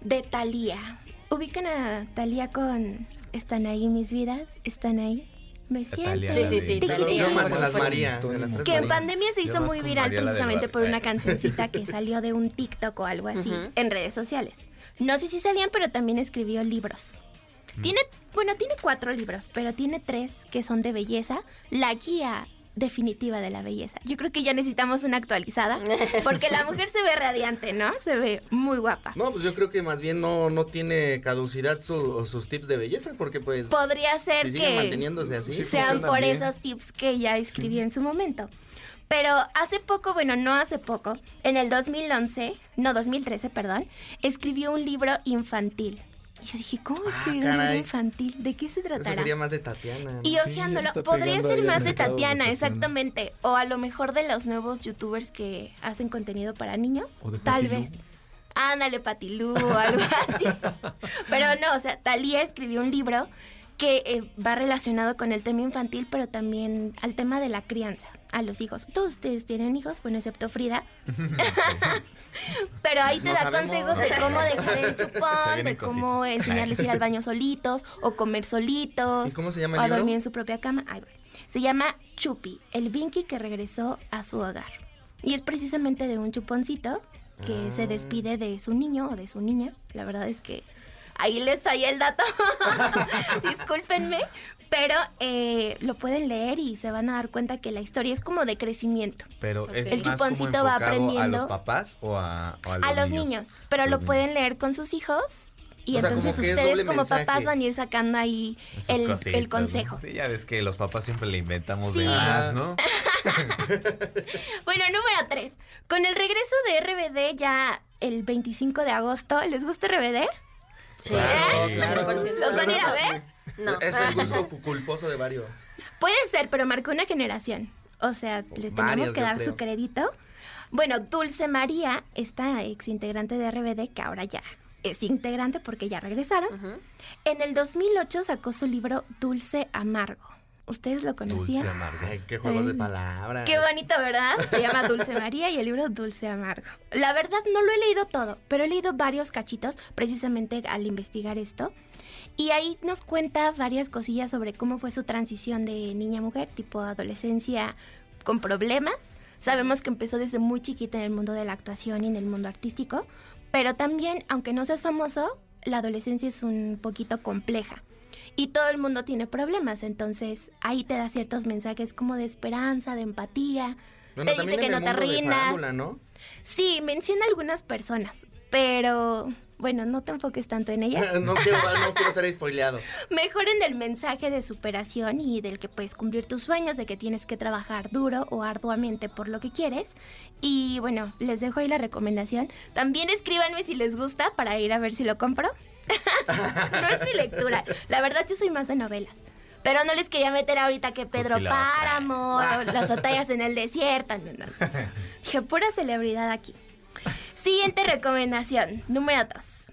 De Thalía. ¿Ubican a Thalía con Están ahí mis vidas? ¿Están ahí? Me siento. Sí, sí, sí. Yo más en las María. Que en pandemia se hizo muy viral precisamente por una cancioncita que salió de un TikTok o algo así en redes sociales. No sé si sabían, pero también escribió libros. Tiene, bueno, tiene cuatro libros, pero tiene tres que son de belleza. La guía definitiva de la belleza. Yo creo que ya necesitamos una actualizada, porque la mujer se ve radiante, ¿no? Se ve muy guapa. No, pues yo creo que más bien no, no tiene caducidad su- sus tips de belleza, porque pues... Podría ser si que manteniéndose así. sean por esos tips que ella escribió en su momento. Pero hace poco, bueno, no hace poco, en el 2011, no, 2013, perdón, escribió un libro infantil. Y yo dije, ¿cómo escribir un libro infantil? ¿De qué se Eso tratará? sería más de Tatiana. Y ojeándolo, podría ser más de Tatiana, exactamente. O a lo mejor de los nuevos youtubers que hacen contenido para niños. O de Tal vez. Ándale, Patilú o algo así. Pero no, o sea, Talía escribió un libro que eh, va relacionado con el tema infantil, pero también al tema de la crianza a los hijos. Todos ustedes tienen hijos, bueno, excepto Frida. Pero ahí te No da sabemos. consejos de cómo dejar el chupón, de cómo cositas. enseñarles a ir al baño solitos o comer solitos. ¿Y cómo se llama O el a libro? dormir en su propia cama. Ay, bueno. Se llama Chupi, el Vinky que regresó a su hogar. Y es precisamente de un chuponcito que Ah. se despide de su niño o de su niña. La verdad es que ahí les fallé el dato. Discúlpenme, pero eh, lo pueden leer y se van a dar cuenta que la historia es como de crecimiento. Pero es El más como chuponcito va enfocado ¿A aprendiendo- los papás o a, o a los, a los niños, pero lo pueden leer con sus hijos y O sea, entonces como ustedes como mensaje. papás van a ir sacando ahí el, cositas, el ¿no? consejo. Sí, ya ves que los papás siempre le inventamos Sí. de más, ¿no? Bueno, número 3. Con el regreso de RBD ya el 25 de agosto, ¿les gusta RBD? Sí, Claro, ¿Eh? claro. ¿Los van a ir a ver? No. Es el gusto cu- culposo de varios. Puede ser, pero marcó una generación. O sea, le tenemos que dar su crédito. Bueno, Dulce María, esta ex integrante de RBD, que ahora ya es integrante porque ya regresaron, en el 2008 sacó su libro Dulce Amargo. ¿Ustedes lo conocían? Dulce qué juegos de palabras. Qué bonito, ¿verdad? Se llama Dulce María y el libro Dulce Amargo. La verdad no lo he leído todo, pero he leído varios cachitos precisamente al investigar esto. Y ahí nos cuenta varias cosillas sobre cómo fue su transición de niña a mujer, tipo adolescencia con problemas. Sabemos que empezó desde muy chiquita en el mundo de la actuación y en el mundo artístico, pero también, aunque no seas famoso, la adolescencia es un poquito compleja. Y todo el mundo tiene problemas, entonces ahí te da ciertos mensajes como de esperanza, de empatía. Bueno, te dice que no te rindas. ¿no? Sí, menciona algunas personas, pero bueno, no te enfoques tanto en ellas. no, quiero, no quiero ser spoileado. Mejor en el mensaje de superación y del que puedes cumplir tus sueños, de que tienes que trabajar duro o arduamente por lo que quieres. Y bueno, les dejo ahí la recomendación. También escríbanme si les gusta para ir a ver si lo compro. no es mi lectura. La verdad, yo soy más de novelas. Pero no les quería meter ahorita que Pedro. Páramo, o las batallas en el desierto. No, no. Dije, pura celebridad aquí. Siguiente recomendación, número 2.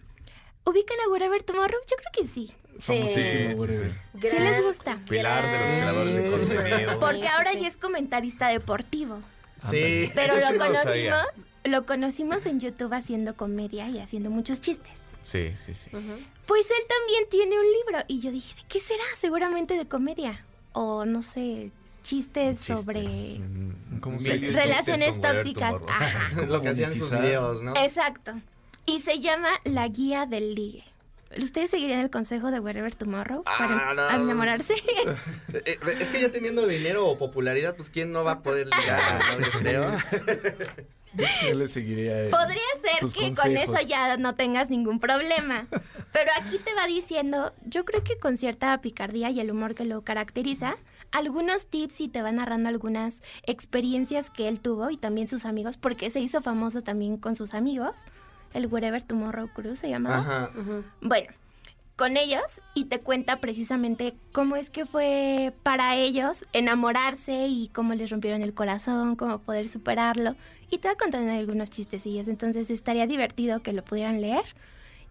¿Ubican a Wherever Tomorrow? Yo creo que sí. Famosísimo, whatever. ¿Sí les gusta? Pilar de los creadores de contenido. Porque ahora ya es comentarista deportivo. Sí. Pero sí lo conocimos, lo conocimos en YouTube haciendo comedia y haciendo muchos chistes. Sí, sí, sí. Pues él también tiene un libro y yo dije, ¿de qué será? Seguramente de comedia o no sé, chistes, sobre ¿Cómo se dice? relaciones tóxicas. Ajá. Lo que hacían sus videos, ¿no? Exacto. Y se llama La Guía del Ligue. ¿Ustedes seguirían el consejo de Wherever Tomorrow para Ah, no. enamorarse? Eh, Es que ya teniendo dinero o popularidad, pues ¿quién no va a poder ligar? no? Creo. Yo sí le seguiría. eh, Podría ser sus que con eso ya no tengas ningún problema. Pero aquí te va diciendo, yo creo que con cierta picardía y el humor que lo caracteriza, algunos tips y te va narrando algunas experiencias que él tuvo y también sus amigos, porque se hizo famoso también con sus amigos. El Wherever Tomorrow Crew se llamaba. Ajá. Bueno, con ellos y te cuenta precisamente cómo es que fue para ellos enamorarse y cómo les rompieron el corazón, cómo poder superarlo. Y te va contando algunos chistecillos, entonces estaría divertido que lo pudieran leer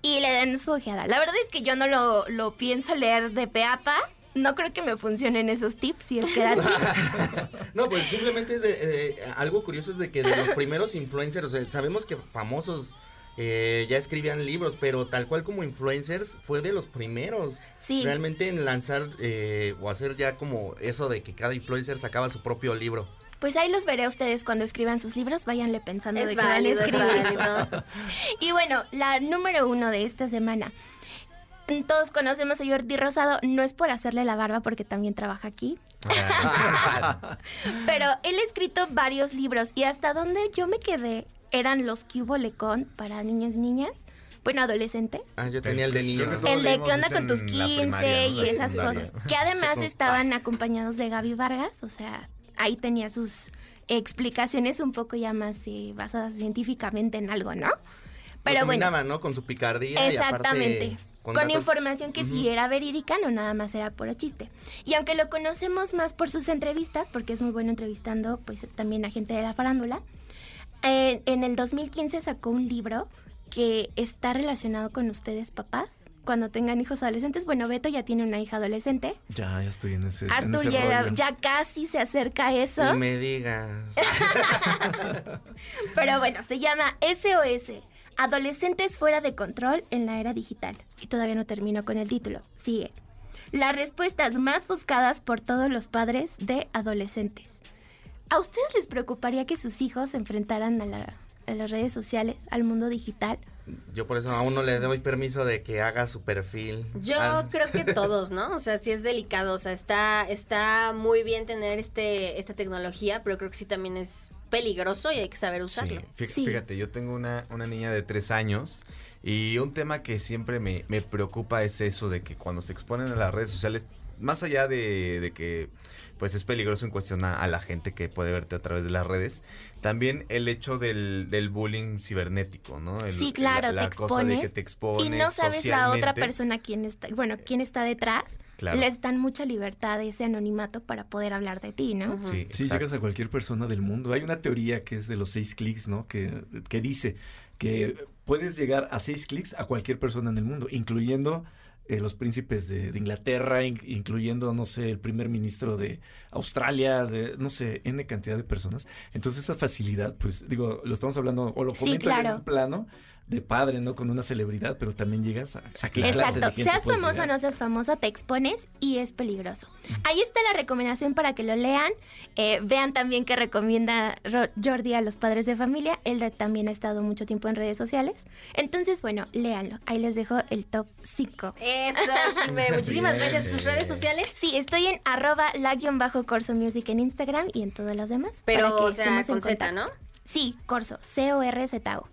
y le den su ojeada. La verdad es que yo no lo, lo pienso leer de peapa. No creo que me funcionen esos tips si es que tips. No, pues simplemente es de, eh, algo curioso es de que de los primeros influencers, o sea, sabemos que famosos eh, ya escribían libros, pero tal cual como influencers fue de los primeros. Sí. Realmente en lanzar eh, o hacer ya como eso de que cada influencer sacaba su propio libro. Pues ahí los veré a ustedes cuando escriban sus libros. Váyanle pensando Es de van a escribir. y bueno, la número uno de esta semana. Todos conocemos a Jordi Rosado. No es por hacerle la barba porque también trabaja aquí. Pero él ha escrito varios libros y hasta donde yo me quedé eran los que hubo Lecón para niños y niñas. Bueno, adolescentes. Ah, yo tenía el de niño. El de qué onda con tus 15 y esas cosas. Que además estaban acompañados de Gaby Vargas, o sea, ahí tenía sus explicaciones un poco ya más eh, basadas científicamente en algo, ¿no? Pero Lo bueno, ¿no? Con su picardía. y aparte exactamente. con Con, información que sí era verídica, no nada más era puro chiste. Y aunque lo conocemos más por sus entrevistas, porque es muy bueno entrevistando pues también a gente de la farándula, en, en el 2015 sacó un libro que está relacionado con ustedes papás cuando tengan hijos adolescentes. Bueno, Beto ya tiene una hija adolescente. Ya, ya estoy en ese, en Arthur ese ya, rollo. ya casi se acerca a eso. No me digas. Pero bueno, se llama SOS. Adolescentes fuera de control en la era digital. Y todavía no termino con el título. Sigue. Las respuestas más buscadas por todos los padres de adolescentes. ¿A ustedes les preocuparía que sus hijos se enfrentaran a, la- a las redes sociales, al mundo digital? Yo por eso aún no le doy permiso de que haga su perfil. Yo Ah, creo que todos, ¿no? O sea, sí es delicado, o sea, está, está muy bien tener este, esta tecnología, pero creo que sí también es peligroso y hay que saber usarlo. Fí- Fíjate, yo tengo una, una niña de tres años y un tema que siempre me, me preocupa es eso de que cuando se exponen a las redes sociales, más allá de, de que pues es peligroso en cuestión a, a la gente que puede verte a través de las redes, también el hecho del, del bullying cibernético, ¿no? El- Sí, claro, la, la te cosa de que expones te expones y no sabes la otra persona quién está, bueno, quién está detrás. Claro. Les dan mucha libertad ese anonimato para poder hablar de ti, ¿no? Sí, llegas a cualquier persona del mundo. Hay una teoría que es de los seis clics, ¿no? Que, que dice que puedes llegar a seis clics a cualquier persona en el mundo, incluyendo eh, los príncipes de, de Inglaterra, in- incluyendo, no sé, el primer ministro de Australia, de, no sé, N cantidad de personas. Entonces esa facilidad, pues digo, lo estamos hablando, o lo Sí, comento en claro. un plano de padre, ¿no? Con una celebridad, pero también llegas a, a qué clase de Exacto, gente seas famoso o no seas famoso, te expones y es peligroso. Ahí está la recomendación para que lo lean. Eh, vean también que recomienda Jordi a los padres de familia. Él también ha estado mucho tiempo en redes sociales. Entonces, bueno, léanlo. Ahí les dejo el top 5. Eso, Jimé. Muchísimas Bien. gracias. ¿Tus redes sociales? Sí, estoy en arroba la-corso music en Instagram y en todas las demás. Pero, para que o sea, estemos en con Z, contacto. Sí, Corso, C-O-R-Z-O.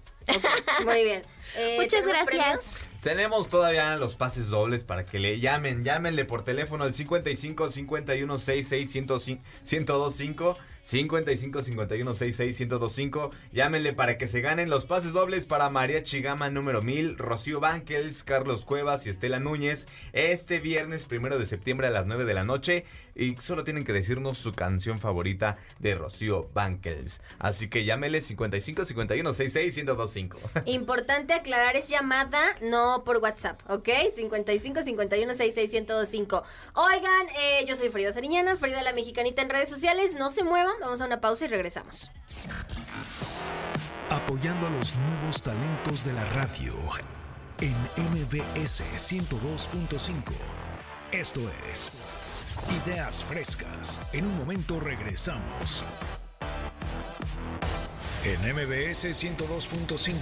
Muy bien. Eh, Muchas ¿tenemos gracias. Tenemos todavía los pases dobles para que le llamen. Llámenle por teléfono al 55 51 66 1025. 55 51 66 1025. Llámenle para que se ganen los pases dobles para María Chigama número 1000, Rocío Banquels, Carlos Cuevas y Estela Núñez. Este viernes primero de septiembre a las 9 de la noche. Y solo tienen que decirnos su canción favorita de Rocío Banquels. Así que llámenle 55 51 66 1025. Importante aclarar, es llamada, no por WhatsApp, ¿ok? 55 51 66 1025. Oigan, eh, yo soy Frida Sariñana, Frida la Mexicanita en redes sociales. No se muevan, vamos a una pausa y regresamos. Apoyando a los nuevos talentos de la radio en MBS 102.5. Esto es Ideas Frescas. En un momento regresamos. En MBS 102.5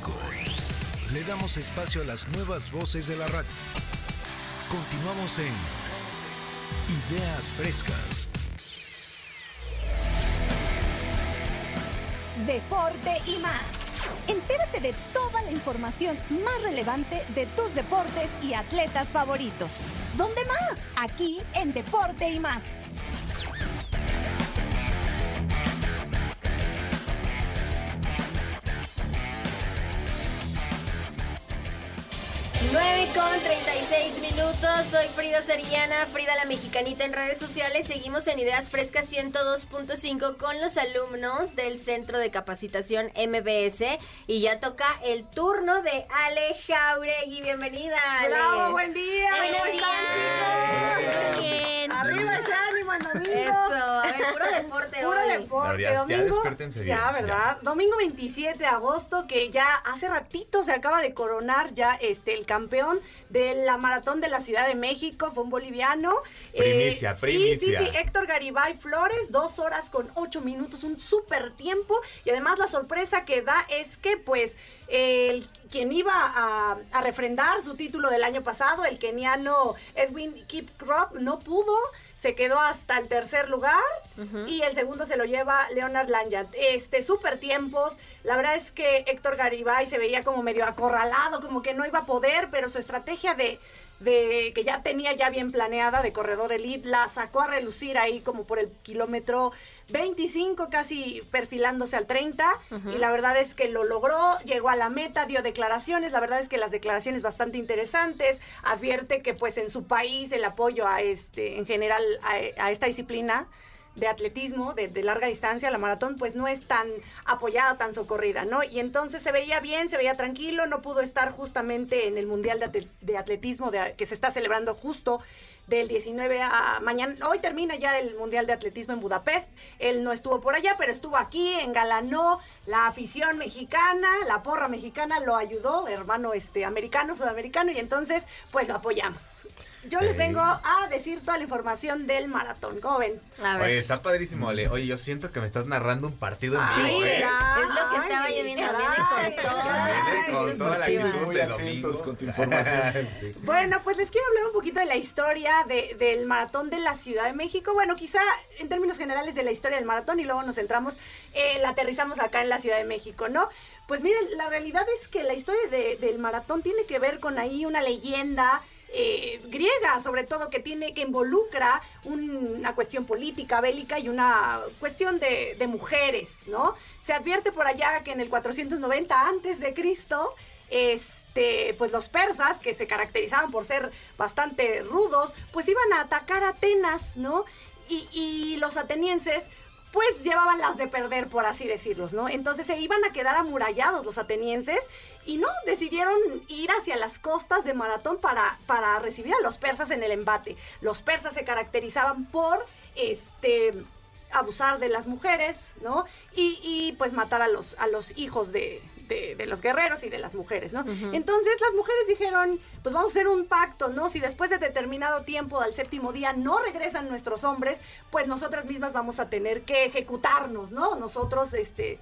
le damos espacio a las nuevas voces de la radio. Continuamos en Ideas Frescas. Deporte y más. Entérate de toda la información más relevante de tus deportes y atletas favoritos. ¿Dónde más? Aquí en Deporte y más. 9 con 36 minutos, soy Frida Sariñana, Frida la Mexicanita en redes sociales. Seguimos en Ideas Frescas 102.5 con los alumnos del Centro de Capacitación MBS. Y ya toca el turno de Ale Jauregui. Bienvenida, Ale. Bravo, buen día. Buenos ¿Cómo están, días. chicos? Bien. Arriba ese ánimo el domingo. Eso, a ver, puro deporte Puro hoy. deporte. Ya- ya domingo, despiértense bien, Ya, ¿verdad? Domingo 27 de agosto, que ya hace ratito se acaba de coronar ya este el campeón de la maratón de la Ciudad de México, fue un boliviano. Primicia, sí, primicia. Sí, sí, Héctor Garibay Flores, dos horas con ocho minutos, un súper tiempo. Y además la sorpresa que da es que, pues, el quien iba a, a refrendar su título del año pasado, el keniano Edwin Kipkrop, no pudo. Se quedó hasta el tercer lugar y el segundo se lo lleva Leonard Lanyard. Este, super tiempos. La verdad es que Héctor Garibay se veía como medio acorralado, como que no iba a poder, pero su estrategia de, de que ya tenía ya bien planeada de corredor elite la sacó a relucir ahí como por el kilómetro 25, casi perfilándose al 30. Ujú. Y la verdad es que lo logró, llegó a la meta, dio declaraciones. La verdad es que las declaraciones bastante interesantes. Advierte que pues en su país el apoyo a este, en general a, a esta disciplina de atletismo de, de larga distancia, la maratón, pues no es tan apoyada, tan socorrida, ¿no? Y entonces se veía bien, se veía tranquilo, no pudo estar justamente en el Mundial de, Atle- de Atletismo de- que se está celebrando justo del 19 a mañana. Hoy termina ya el Mundial de Atletismo en Budapest. Él no estuvo por allá, pero estuvo aquí, engalanó la afición mexicana, la porra mexicana lo ayudó, hermano este americano, sudamericano, y entonces pues lo apoyamos. Yo les Ey. vengo a decir toda la información del maratón. ¿Cómo ven? A Pues Está padrísimo, Ale. Oye, yo siento que me estás narrando un partido en Sí, vivo, ¿eh? es lo que estaba yo viendo. Viene con toda. Viene con toda la Estuvimos actitud muy de atentos domingo. con tu información. Sí. Bueno, pues les quiero hablar un poquito de la historia de- del maratón de la Ciudad de México. Bueno, quizá en términos generales de la historia del maratón y luego nos centramos, eh, la aterrizamos acá en la Ciudad de México, ¿no? Pues miren, la realidad es que la historia de- del maratón tiene que ver con ahí una leyenda. eh, griega, sobre todo, que tiene, que involucra un- una cuestión política, bélica y una cuestión de, de mujeres, ¿no? Se advierte por allá que en el 490 antes de Cristo, este, pues los persas, que se caracterizaban por ser bastante rudos, pues iban a atacar a Atenas, ¿no? Y, y los atenienses, pues llevaban las de perder, por así decirlos, ¿no? Entonces se iban a quedar amurallados los atenienses y no, decidieron ir hacia las costas de Maratón para, para recibir a los persas en el embate. Los persas se caracterizaban por, este, abusar de las mujeres, ¿no? Y, y, pues matar a los, a los hijos de, de- de los guerreros y de las mujeres, ¿no? Entonces las mujeres dijeron, pues vamos a hacer un pacto, ¿no? Si después de determinado tiempo, al séptimo día, no regresan nuestros hombres, pues nosotras mismas vamos a tener que ejecutarnos, ¿no? Nosotros, este,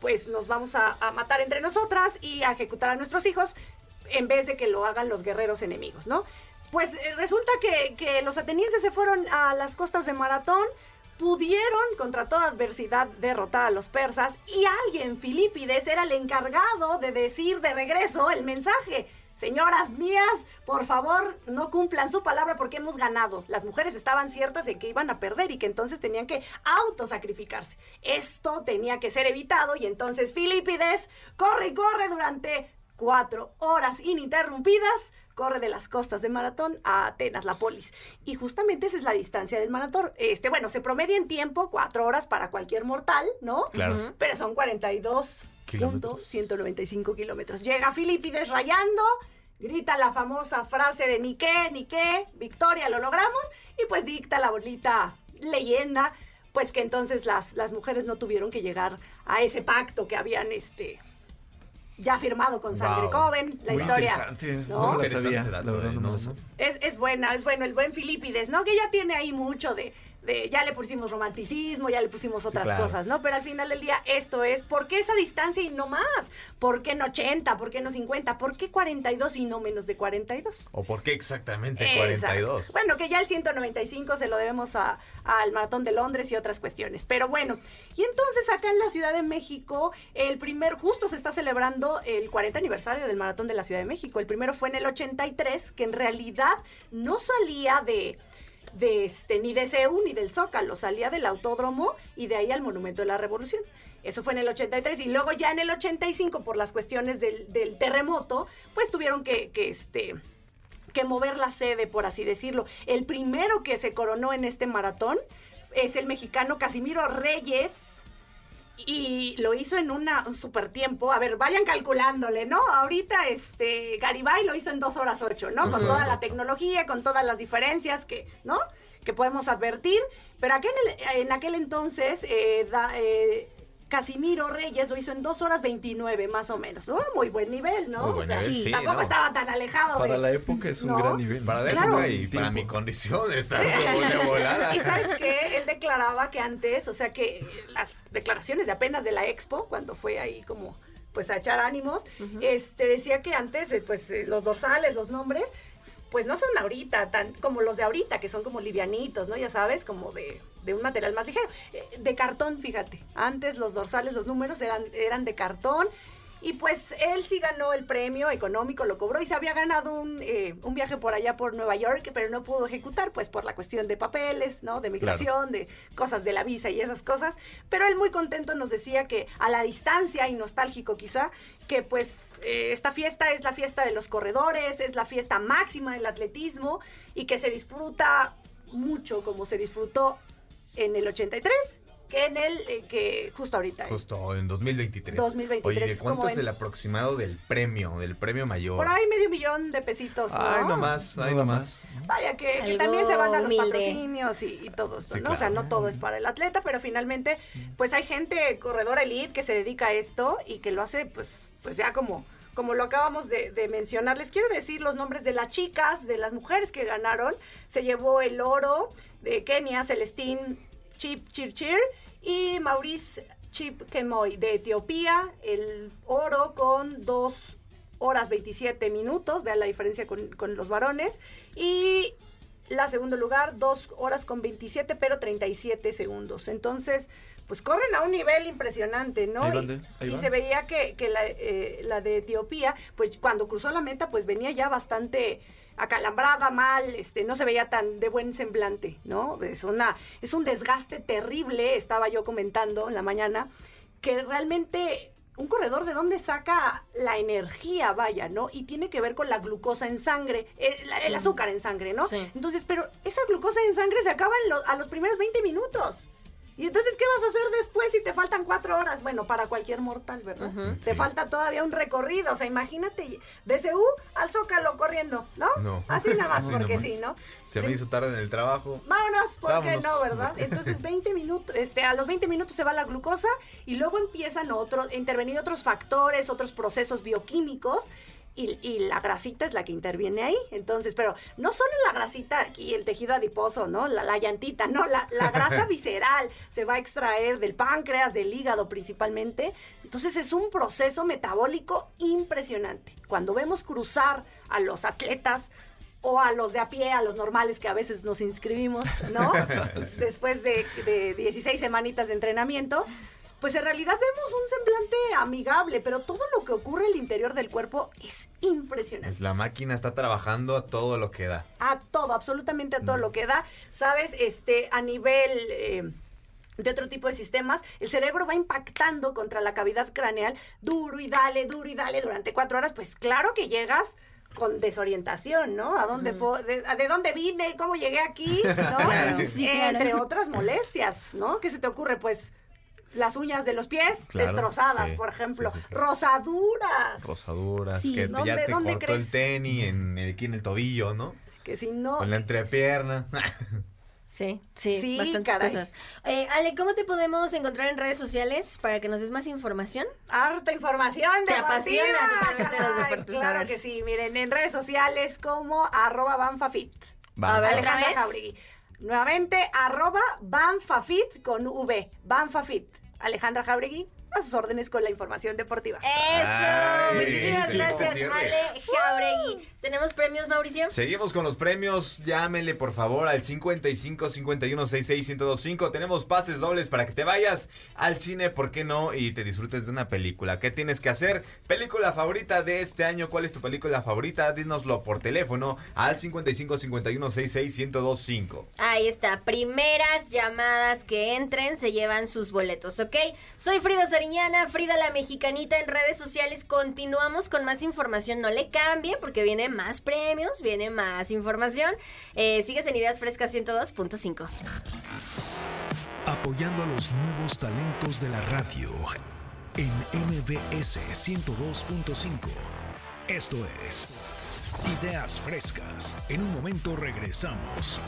pues nos vamos a, a matar entre nosotras y a ejecutar a nuestros hijos en vez de que lo hagan los guerreros enemigos, ¿no? Pues eh, resulta que, que los atenienses se fueron a las costas de Maratón, pudieron contra toda adversidad derrotar a los persas y alguien, Filipides, era el encargado de decir de regreso el mensaje. Señoras mías, por favor, no cumplan su palabra porque hemos ganado. Las mujeres estaban ciertas de que iban a perder y que entonces tenían que autosacrificarse. Esto tenía que ser evitado y entonces Filipides corre y corre durante cuatro horas ininterrumpidas corre de las costas de Maratón a Atenas, la polis. Y justamente esa es la distancia del maratón. Este, bueno, se promedia en tiempo cuatro horas para cualquier mortal, ¿no? Claro. Pero son 42 Kilómetros. punto 195 kilómetros. Llega Filipides rayando, grita la famosa frase de ni qué, ni qué, victoria, lo logramos, y pues dicta la bonita leyenda, pues que entonces las, las mujeres no tuvieron que llegar a ese pacto que habían este ya firmado con Sangre Wow. Coven, la Muy historia. interesante. ¿no? No sabía. La verdad eh. Es, es buena, es bueno, el buen Filipides, ¿no? Que ya tiene ahí mucho de, de- ya le pusimos romanticismo, ya le pusimos otras claro. cosas, ¿no? Pero al final del día esto es, ¿por qué esa distancia y no más? ¿Por qué no 80? ¿Por qué no 50? ¿Por qué 42 y no menos de 42? ¿O por qué exactamente Exacto. 42? Bueno, que ya el 195 se lo debemos a- al Maratón de Londres y otras cuestiones. Pero bueno, y entonces acá en la Ciudad de México, el primer, justo se está celebrando el 40 aniversario del Maratón de la Ciudad de México. El primero fue en el 83, que en realidad no salía de de este, ni de CEU ni del Zócalo, salía del autódromo y de ahí al Monumento de la Revolución. Eso fue en el 83 y luego ya en el 85 por las cuestiones del, terremoto, pues tuvieron que, que, este, que mover la sede, por así decirlo. El primero que se coronó en este maratón es el mexicano Casimiro Reyes. Y lo hizo en una, un super tiempo. A ver, vayan calculándole, ¿no? Ahorita este Garibay lo hizo en dos horas ocho, ¿no? Con toda la tecnología, con todas las diferencias que, ¿no? Que podemos advertir. Pero aquel, en aquel entonces, eh, da- eh, Casimiro Reyes lo hizo en dos horas 29, más o menos. ¿no? Muy buen nivel, ¿no? Muy buen O sea, nivel, sí, tampoco ¿no? estaba tan alejado Para de- la época es un ¿no? gran nivel. Para la Claro. época y para mi condición está de volada. Y sabes qué, él declaraba que antes, o sea que las declaraciones de apenas de la Expo, cuando fue ahí como pues a echar ánimos, este decía que antes eh, pues eh, los dorsales, los nombres, pues no son ahorita tan como los de ahorita, que son como livianitos, ¿no? Ya sabes, como de, de un material más ligero. Eh, de cartón, fíjate. Antes los dorsales, los números eran, eran de cartón. Y pues él sí ganó el premio económico, lo cobró y se había ganado un, eh, un viaje por allá por Nueva York, pero no pudo ejecutar, pues por la cuestión de papeles, ¿no? De migración, de cosas de la visa y esas cosas. Pero él muy contento nos decía que a la distancia y nostálgico quizá, que pues eh, esta fiesta es la fiesta de los corredores, es la fiesta máxima del atletismo y que se disfruta mucho como se disfrutó en el 83 que en el eh, que justo ahorita. eh. Justo en 2023. 2023, Oye, ¿cuánto ¿cómo es el aproximado del premio, del premio mayor? Por ahí medio millón de pesitos. ¿no? Ay, no más, ay, no más. Vaya que, también se van a los humilde. patrocinios y, y todo esto, Sí, ¿no? O sea, no todo es para el atleta, pero finalmente, pues hay gente corredora elite que se dedica a esto y que lo hace, pues, pues ya como, como lo acabamos de, de mencionar. Les quiero decir los nombres de las chicas, de las mujeres que ganaron. Se llevó el oro de Kenia, Celestín Chip Chirchir y Maurice Chip Kemoy de Etiopía, el oro con 2 horas 27 minutos, vean la diferencia con, con los varones, y la segundo lugar, 2 horas con 27, pero 37 segundos. Entonces, pues corren a un nivel impresionante, ¿no? Ahí van y de- ahí y van. se veía que, que la, eh, la de Etiopía, pues cuando cruzó la meta, pues venía ya bastante acalambrada, mal, este, no se veía tan de buen semblante, ¿no? Es una, es un desgaste terrible, estaba yo comentando en la mañana, que realmente un corredor de dónde saca la energía, vaya, ¿no? Y tiene que ver con la glucosa en sangre, eh, el azúcar en sangre, ¿no? Sí. Entonces, pero esa glucosa en sangre se acaba en lo- a los primeros 20 minutos. Y entonces, ¿qué vas a hacer después si te faltan cuatro horas? Bueno, para cualquier mortal, ¿verdad? Te falta todavía un recorrido. O sea, imagínate, de CU al Zócalo corriendo, ¿no? No. Así nada más, Así porque nomás. sí, ¿no? Se me hizo tarde en el trabajo. Vámonos, ¿por qué no, verdad? Entonces, 20 minutos, este, a los 20 minutos se va la glucosa y luego empiezan otros, a intervenir otros factores, otros procesos bioquímicos. Y, y la grasita es la que interviene ahí. Entonces, pero no solo la grasita aquí, el tejido adiposo, ¿no? La, la llantita, no, la, la grasa visceral se va a extraer del páncreas, del hígado principalmente. Entonces es un proceso metabólico impresionante. Cuando vemos cruzar a los atletas o a los de a pie, a los normales que a veces nos inscribimos, ¿no? Después de, de 16 semanitas de entrenamiento, pues en realidad vemos un semblante amigable, pero todo lo que ocurre en el interior del cuerpo es impresionante. Pues la máquina está trabajando a todo lo que da. A todo, absolutamente a todo lo que da. Sabes, este, a nivel eh, de otro tipo de sistemas, el cerebro va impactando contra la cavidad craneal duro y dale, duro y dale durante cuatro horas. Pues claro que llegas con desorientación, ¿no? ¿A dónde fue? De, a ¿De dónde vine? ¿Cómo llegué aquí? ¿No? Claro. Sí, claro. Entre otras molestias, ¿no? ¿Qué se te ocurre? Pues las uñas de los pies Claro, destrozadas, sí, por ejemplo. sí, sí, sí. Rosaduras. Rosaduras, Sí, que te- ¿dónde- ya te dónde cortó crees? el tenis en el, aquí en el tobillo, ¿no? Que si no... Con la entrepierna. Sí, sí, Sí, bastantes caray. cosas. Eh, Ale, ¿cómo te podemos encontrar en redes sociales para que nos des más información? Harta información Te deportiva, apasiona totalmente los deportes, Claro que sí, miren, en redes sociales como arroba banfafit. Va. A ver, Alejandra ¿otra vez? Jauregui. Nuevamente, arroba banfafit con V, banfafit. Alejandra Jauregui, a sus órdenes con la información deportiva. ¡Eso! Ay, Muchísimas sí, gracias, sí, sí. Ale Jauregui. ¿Tenemos premios, Mauricio? Seguimos con los premios. Llámenle por favor al 55 51 66 1025. Tenemos pases dobles para que te vayas al cine, ¿por qué no? Y te disfrutes de una película. ¿Qué tienes que hacer? Película favorita de este año. ¿Cuál es tu película favorita? Dínoslo por teléfono al 55 51 66 1025. Ahí está, primeras llamadas que entren se llevan sus boletos, ¿ok? Soy Frida Sariñana, Frida la Mexicanita en redes sociales. Continuamos con más información, no le cambie porque viene más premios, viene más información. Eh, sigues en Ideas Frescas 102.5. Apoyando a los nuevos talentos de la radio en MBS 102.5. Esto es Ideas Frescas. En un momento regresamos.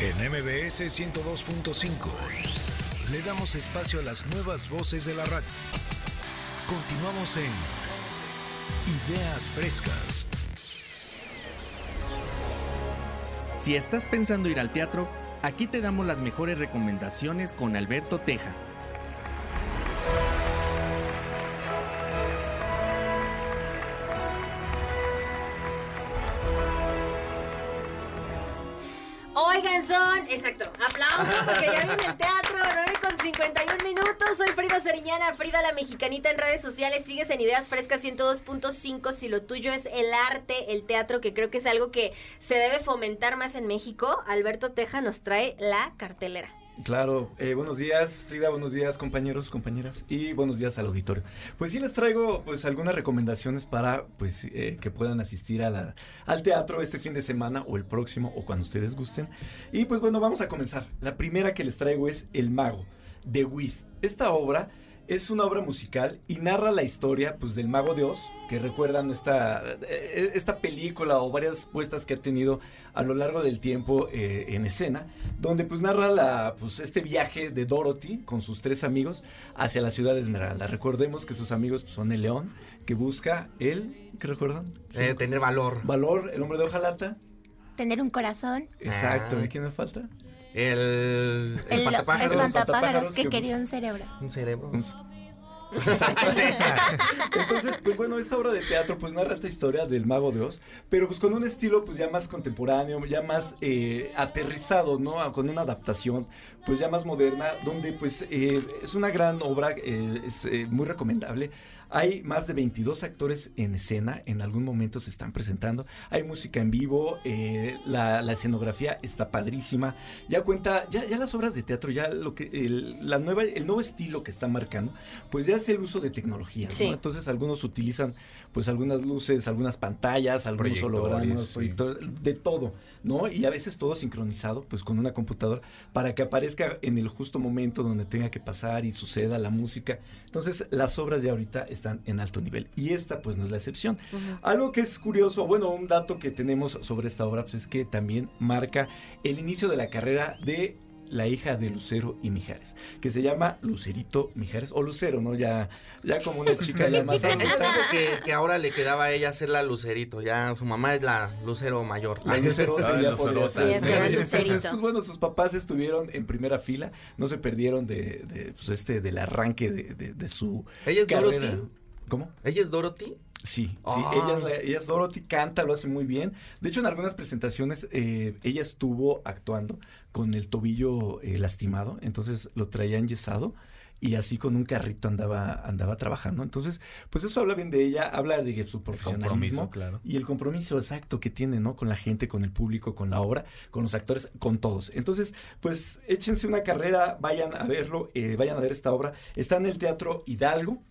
En MBS 102.5 le damos espacio a las nuevas voces de la radio. Continuamos en Ideas Frescas. Si estás pensando ir al teatro, aquí te damos las mejores recomendaciones con Alberto Teja. Oigan, son, exacto, aplausos porque ya viene el teatro, 9 con 51 minutos. Soy Frida Seriñana, Frida la Mexicanita en redes sociales. Sigues en Ideas Frescas 102.5. Si lo tuyo es el arte, el teatro, que creo que es algo que se debe fomentar más en México, Alberto Teja nos trae la cartelera. Claro, eh, buenos días Frida, buenos días compañeros, compañeras y buenos días al auditorio. Pues sí les traigo pues algunas recomendaciones para pues eh, que puedan asistir a al teatro este fin de semana o el próximo o cuando ustedes gusten. Y pues bueno, vamos a comenzar. La primera que les traigo es El Mago de Whist. Esta obra es una obra musical y narra la historia pues del Mago de Oz, que recuerdan esta, eh, esta película o varias puestas que ha tenido a lo largo del tiempo eh, en escena, donde pues narra la, pues, este viaje de Dorothy con sus tres amigos hacia la ciudad de Esmeralda. Recordemos que sus amigos pues, son el león, que busca el, ¿qué recuerdan? Eh, tener valor. Valor, el hombre de hojalata. Tener un corazón. Exacto, Ah. ¿y quién me falta? El, El espantapájaros. espantapájaros que que quería un cerebro. Un cerebro. Exacto. Entonces, pues bueno, esta obra de teatro pues narra esta historia del mago de Oz, pero pues con un estilo pues ya más contemporáneo, ya más eh, aterrizado, ¿no? A- Con una adaptación pues ya más moderna, donde pues eh, es una gran obra, eh, es eh, muy recomendable. Hay más de 22 actores en escena, en algún momento se están presentando. Hay música en vivo, eh, la, la escenografía está padrísima. Ya cuenta, ya, ya las obras de teatro, ya lo que el, la nueva, el nuevo estilo que está marcando, pues ya es el uso de tecnologías. Sí. ¿no? Entonces algunos utilizan pues algunas luces, algunas pantallas, algunos Proyectores, hologramas, sí. proyectores, de todo, ¿no? Y a veces todo sincronizado, pues con una computadora, para que aparezca en el justo momento donde tenga que pasar y suceda la música. Entonces las obras de ahorita están en alto nivel y esta pues no es la excepción. Algo que es curioso, bueno, un dato que tenemos sobre esta obra pues, es que también marca el inicio de la carrera de la hija de Lucero y Mijares, que se llama Lucerito Mijares, o Lucero, ¿no? Ya, ya como una chica ya más adulta. que, que ahora le quedaba a ella ser la lucerito. Ya su mamá es la lucero mayor. La Lucerota Ah, ya podría ser. Entonces, pues bueno, sus papás estuvieron en primera fila, no se perdieron de, de, pues, este, del arranque de, de- de su ¿Ella es carrera. Dorothy? ¿Cómo? ¿Ella es Dorothy? Sí, sí, Ah. ella, es la- ella es Dorothy, canta, lo hace muy bien. De hecho, en algunas presentaciones eh, ella estuvo actuando con el tobillo eh, lastimado, entonces lo traía enyesado y así con un carrito andaba, andaba trabajando. Entonces, pues eso habla bien de ella, habla de su profesionalismo claro. y el compromiso exacto que tiene, ¿no? Con la gente, con el público, con la obra, con los actores, con todos. Entonces, pues échense una carrera, vayan a verlo, eh, vayan a ver esta obra. Está en el Teatro Hidalgo.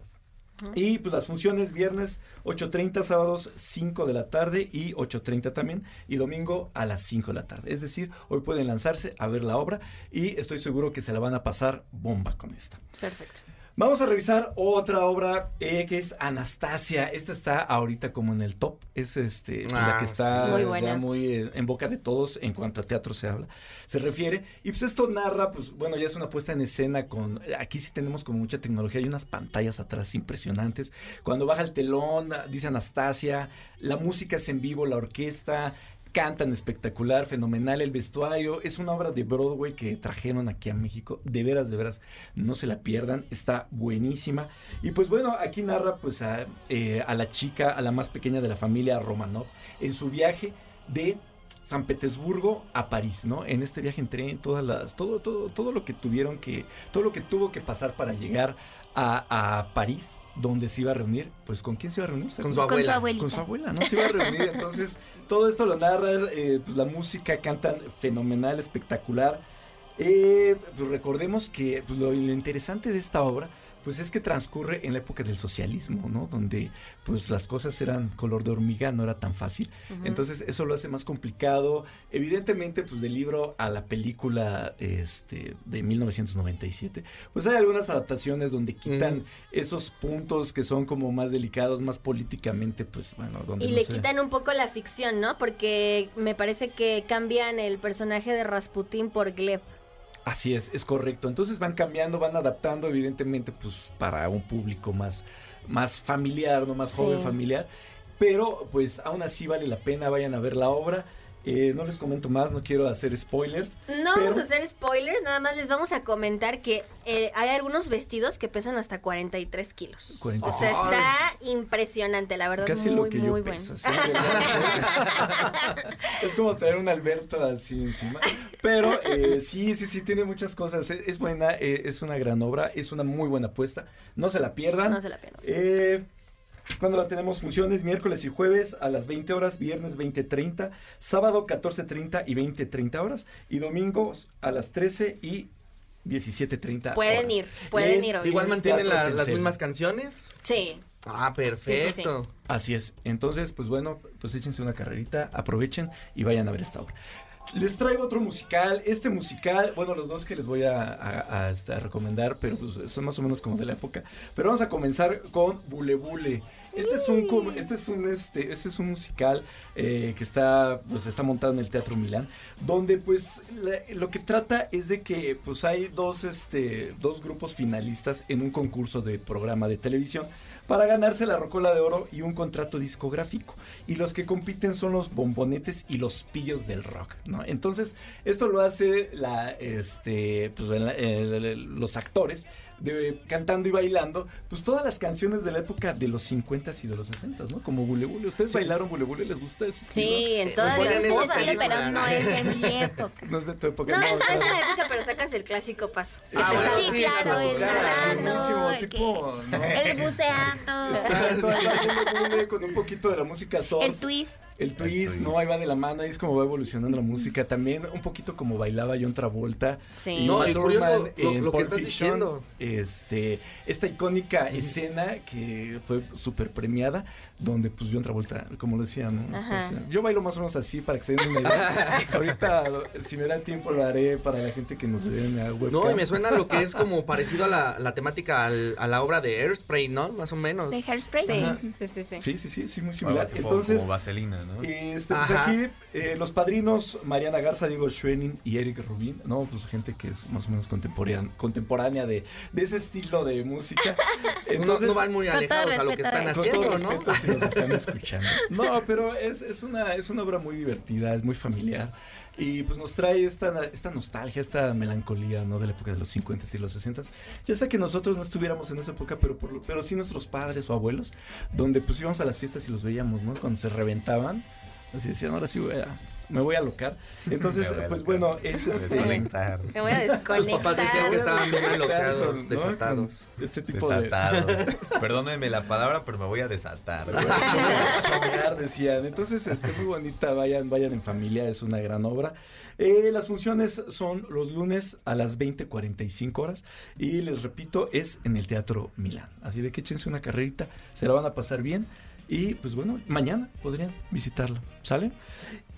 Y pues las funciones viernes 8.30, sábados 5 de la tarde y 8.30 también y domingo a las 5 de la tarde. Es decir, hoy pueden lanzarse a ver la obra y estoy seguro que se la van a pasar bomba con esta. Perfecto. Vamos a revisar otra obra eh, que es Anastasia. Esta está ahorita como en el top. Es este pues, la Ah, que está sí. Muy ya buena. muy eh, en boca de todos en cuanto a teatro se habla, se refiere. Y pues esto narra, pues bueno, ya es una puesta en escena con. Aquí sí tenemos como mucha tecnología. Hay unas pantallas atrás impresionantes. Cuando baja el telón, dice Anastasia. La música es en vivo, la orquesta. Cantan espectacular, fenomenal el vestuario. Es una obra de Broadway que trajeron aquí a México. De veras, de veras, no se la pierdan. Está buenísima. Y pues bueno, aquí narra pues a, eh, a la chica, a la más pequeña de la familia Romanov, en su viaje de San Petersburgo a París, ¿no? En este viaje en tren, todas las, todo, todo, todo lo que tuvieron que, todo lo que tuvo que pasar para llegar a, a París, donde se iba a reunir, pues ¿con quién se iba a reunir? ¿Se Con su abuela. abuelita. Con su abuela, ¿no? Se iba a reunir, entonces todo esto lo narra, eh, pues la música cantan fenomenal, espectacular. Eh, pues recordemos que pues, lo, lo interesante de esta obra pues es que transcurre en la época del socialismo, ¿no? Donde pues las cosas eran color de hormiga, no era tan fácil. Entonces eso lo hace más complicado. Evidentemente pues del libro a la película este de 1997, pues hay algunas adaptaciones donde quitan esos puntos que son como más delicados, más políticamente pues bueno, donde Y no le quitan un poco la ficción, ¿no? Porque me parece que cambian el personaje de Rasputín por Gleb. Así es, es correcto. Entonces van cambiando, van adaptando, evidentemente, pues para un público más, más familiar, no más joven Sí. familiar. Pero pues aún así vale la pena, vayan a ver la obra. Eh, no les comento más, no quiero hacer spoilers. No pero- vamos a hacer spoilers, nada más les vamos a comentar que eh, hay algunos vestidos que pesan hasta 43 kilos. 43. O sea, está impresionante, la verdad, Casi muy, lo que yo muy peso, bueno. sí, ¿verdad? es como traer un Alberto así encima. Pero eh, sí, sí, sí, tiene muchas cosas. Es, es buena, eh, es una gran obra, es una muy buena apuesta. No se la pierdan. No se la pierdan. Cuando la tenemos funciones miércoles y jueves a las 20 horas, viernes 20.30, sábado 14.30 y 20.30 horas y domingos a las 13 y 17.30 Pueden horas. ir, pueden En ir. Igual mantienen la- las mismas canciones. Sí. Ah, perfecto. Así es. Entonces, pues bueno, pues échense una carrerita, aprovechen y vayan a ver esta obra. Les traigo otro musical. Este musical, bueno, los dos que les voy este, a recomendar, pero pues, son más o menos como de la época. Pero vamos a comenzar con Bule Bule. Este es un, este es un, este, este es un musical eh, que está, pues, está montado en el Teatro Milán, donde pues la- lo que trata es de que pues hay dos, este, dos grupos finalistas en un concurso de programa de televisión para ganarse la Rocola de Oro y un contrato discográfico. Y los que compiten son los bombonetes y los pillos del rock, ¿no? Entonces, esto lo hace la, este, pues, los actores de, cantando y bailando, pues todas las canciones de la época de los 50s y de los 60s, ¿no? Como Bule Bule. ¿Ustedes bailaron Bule Bule? ¿Les gusta eso? Sí, en ¿no? todas ¿Se acuerdan las película? pero no es de mi época. No es de tu época. No, no, no, es de la época, pero sacas el clásico paso. Ah, bueno, Sí, claro, el nadando, el tipo, ¿no? El buceando. Exacto, Bule Bule con un poquito de la música surf. El twist. El twist, ¿no? Ahí va de la mano, ahí es como va evolucionando la música. También un poquito como bailaba John Travolta. Sí. Y No, y curioso lo- en lo que Pulp estás Fiction. diciendo. Este, esta icónica escena que fue súper premiada, donde pues John Travolta, como lo decía, ¿no? Yo bailo más o menos así para que se den una idea. Ahorita, si me da tiempo, lo haré para la gente que nos ve en la webcam. No, y me suena lo que es como parecido a la, la temática al- a la obra de Airspray, ¿no? Más o menos. ¿De Hairspray? Sí, sí, sí, sí. Sí, sí, sí, sí, muy similar. tipo Entonces, como vaselina, ¿no? Este, pues Ajá. aquí eh, los padrinos Mariana Garza, Diego Schwenning y Eric Rubin, no, pues gente que es más o menos contemporánea, contemporánea de, de ese estilo de música. no, no van muy alejados a lo que están eh. Con haciendo, todo ¿no? respeto están escuchando. No, pero es, es una, es una obra muy divertida, es muy familiar. Y pues nos trae esta, esta nostalgia, esta melancolía, ¿no? De la época de los 50 y los 60 Ya sea que nosotros no estuviéramos en esa época, pero, por, pero sí nuestros padres o abuelos, donde pues íbamos a las fiestas y los veíamos, ¿no? Cuando se reventaban, así decían, ahora sí voy a, me voy a alocar. Entonces, Me voy a pues alocar. bueno, es este... Desconectar. Me voy a Sus papás desconectar. decían que estaban bien alocados, ¿no? desatados. Con Este tipo de... Desatado. Perdónenme la palabra, pero me voy a desatar. Chambear, decían. Entonces, este, muy bonita, vayan, vayan en familia, es una gran obra. Eh, las funciones son los lunes a las 20.45 horas y les repito, es en el Teatro Milán. Así de que échense una carrerita, se la van a pasar bien y pues bueno, mañana podrían visitarlo, ¿sale?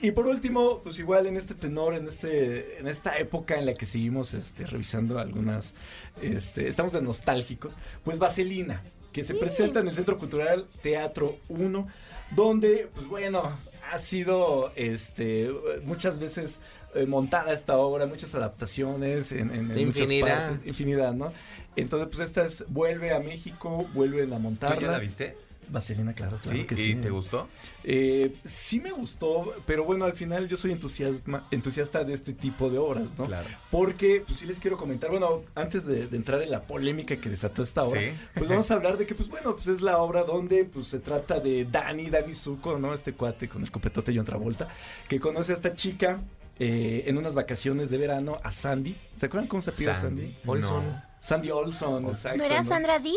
Y por último, pues igual en este tenor, en este, en esta época en la que seguimos este, revisando algunas, este, estamos de nostálgicos, pues Vaselina, que se presenta en el Centro Cultural Teatro 1, donde, pues bueno, ha sido este muchas veces eh, montada esta obra, muchas adaptaciones en, en- en muchas Infinidad. partes, infinidad, ¿no? Entonces, pues esta es, vuelve a México, vuelven a montarla. ¿Tú ya la viste? Vaselina, claro, claro Sí, que ¿y sí. te gustó? Eh, sí me gustó, pero bueno, al final yo soy entusiasma, entusiasta de este tipo de obras, ¿no? Claro. Porque, pues sí les quiero comentar, bueno, antes de, de entrar en la polémica que desató esta obra, Sí. pues vamos a hablar de que, pues bueno, pues es la obra donde pues se trata de Dani, Dani Zuko, ¿no? Este cuate con el copetote John Travolta, que conoce a esta chica eh, en unas vacaciones de verano a Sandy. ¿Se acuerdan cómo se pide Sandy. Sandy? Olson. No. Sandy Olson, exacto. ¿No era Sandra Dee?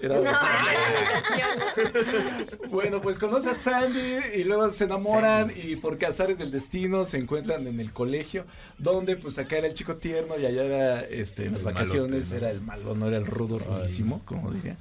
Era- No, Bueno, pues conoce a Sandy y luego se enamoran y por cazares del destino se encuentran en el colegio, donde pues acá era el chico tierno y allá era, este, en las El vacaciones malote, ¿no? era el malo, no era el rudo rudísimo, como diría.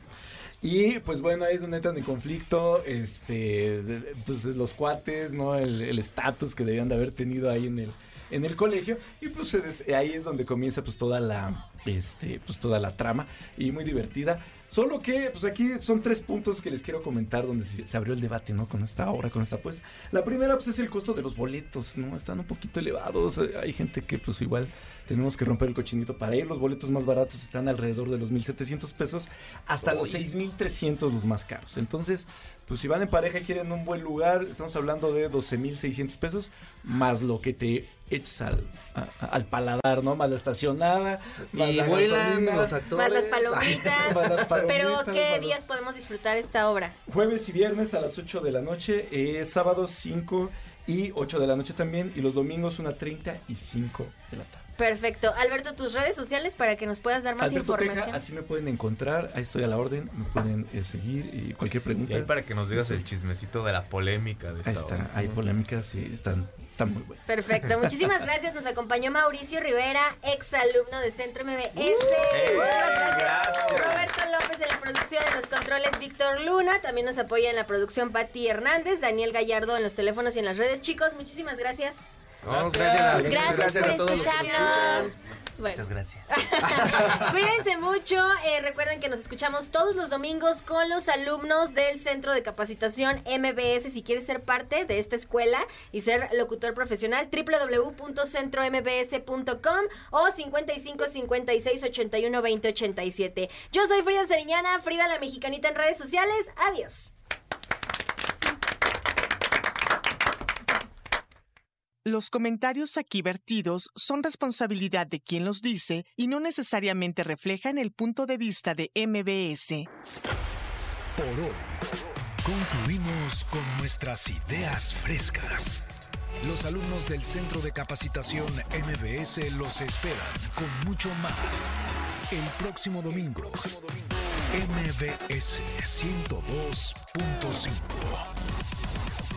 Y pues bueno, ahí es donde entran en conflicto, este, de- de- pues los cuates, ¿no? El el estatus que debían de haber tenido ahí en el, en el colegio. Y pues ahí es donde comienza pues toda la, este, pues toda la trama y muy divertida. Solo que, pues aquí son tres puntos que les quiero comentar donde se, abrió el debate, ¿no? Con esta obra, con esta apuesta. La primera, pues es el costo de los boletos, ¿no? Están un poquito elevados. Hay gente que, pues igual tenemos que romper el cochinito para ir. Los boletos más baratos están alrededor de los 1.700 pesos hasta los 6.300 los más caros. Entonces, pues si van en pareja y quieren un buen lugar, estamos hablando de 12.600 pesos, más lo que te echas al, a- al paladar, ¿no? Más la estacionada, más Y la vuelan gasolina. los actores. Más las palomitas. Más las palomitas, Pero, ¿qué los- días podemos disfrutar esta obra? Jueves y viernes a las 8 de la noche, eh, sábados 5 y 8 de la noche también, y los domingos 1.30 y 5 de la tarde. Perfecto. Alberto, tus redes sociales para que nos puedas dar más Alberto información. Teja, así me pueden encontrar, ahí estoy a la orden, me pueden eh, seguir y cualquier Y pregunta. ahí para que nos digas Sí. el chismecito de la polémica de esta Ahí está, hay polémicas y están, están muy buenas. Perfecto, muchísimas gracias. Nos acompañó Mauricio Rivera, ex alumno de Centro MBS. Uh, Muchísimas gracias. Roberto López en la producción, en los controles, Víctor Luna. También nos apoya en la producción Patti Hernández, Daniel Gallardo en los teléfonos y en las redes. Chicos, muchísimas gracias. No, gracias, Gracias, gracias por a todos escucharnos. Bueno. Muchas gracias. Cuídense mucho. eh, recuerden que nos escuchamos todos los domingos con los alumnos del Centro de Capacitación MBS. Si quieres ser parte de esta escuela y ser locutor profesional, www.centrombs.com o 55 56 81 20 87. Yo soy Frida Seriñana, Frida la Mexicanita en redes sociales. Adiós. Los comentarios aquí vertidos son responsabilidad de quien los dice y no necesariamente reflejan el punto de vista de MBS. Por hoy, concluimos con nuestras ideas frescas. Los alumnos del Centro de Capacitación MBS los esperan con mucho más el próximo domingo. MBS 102.5.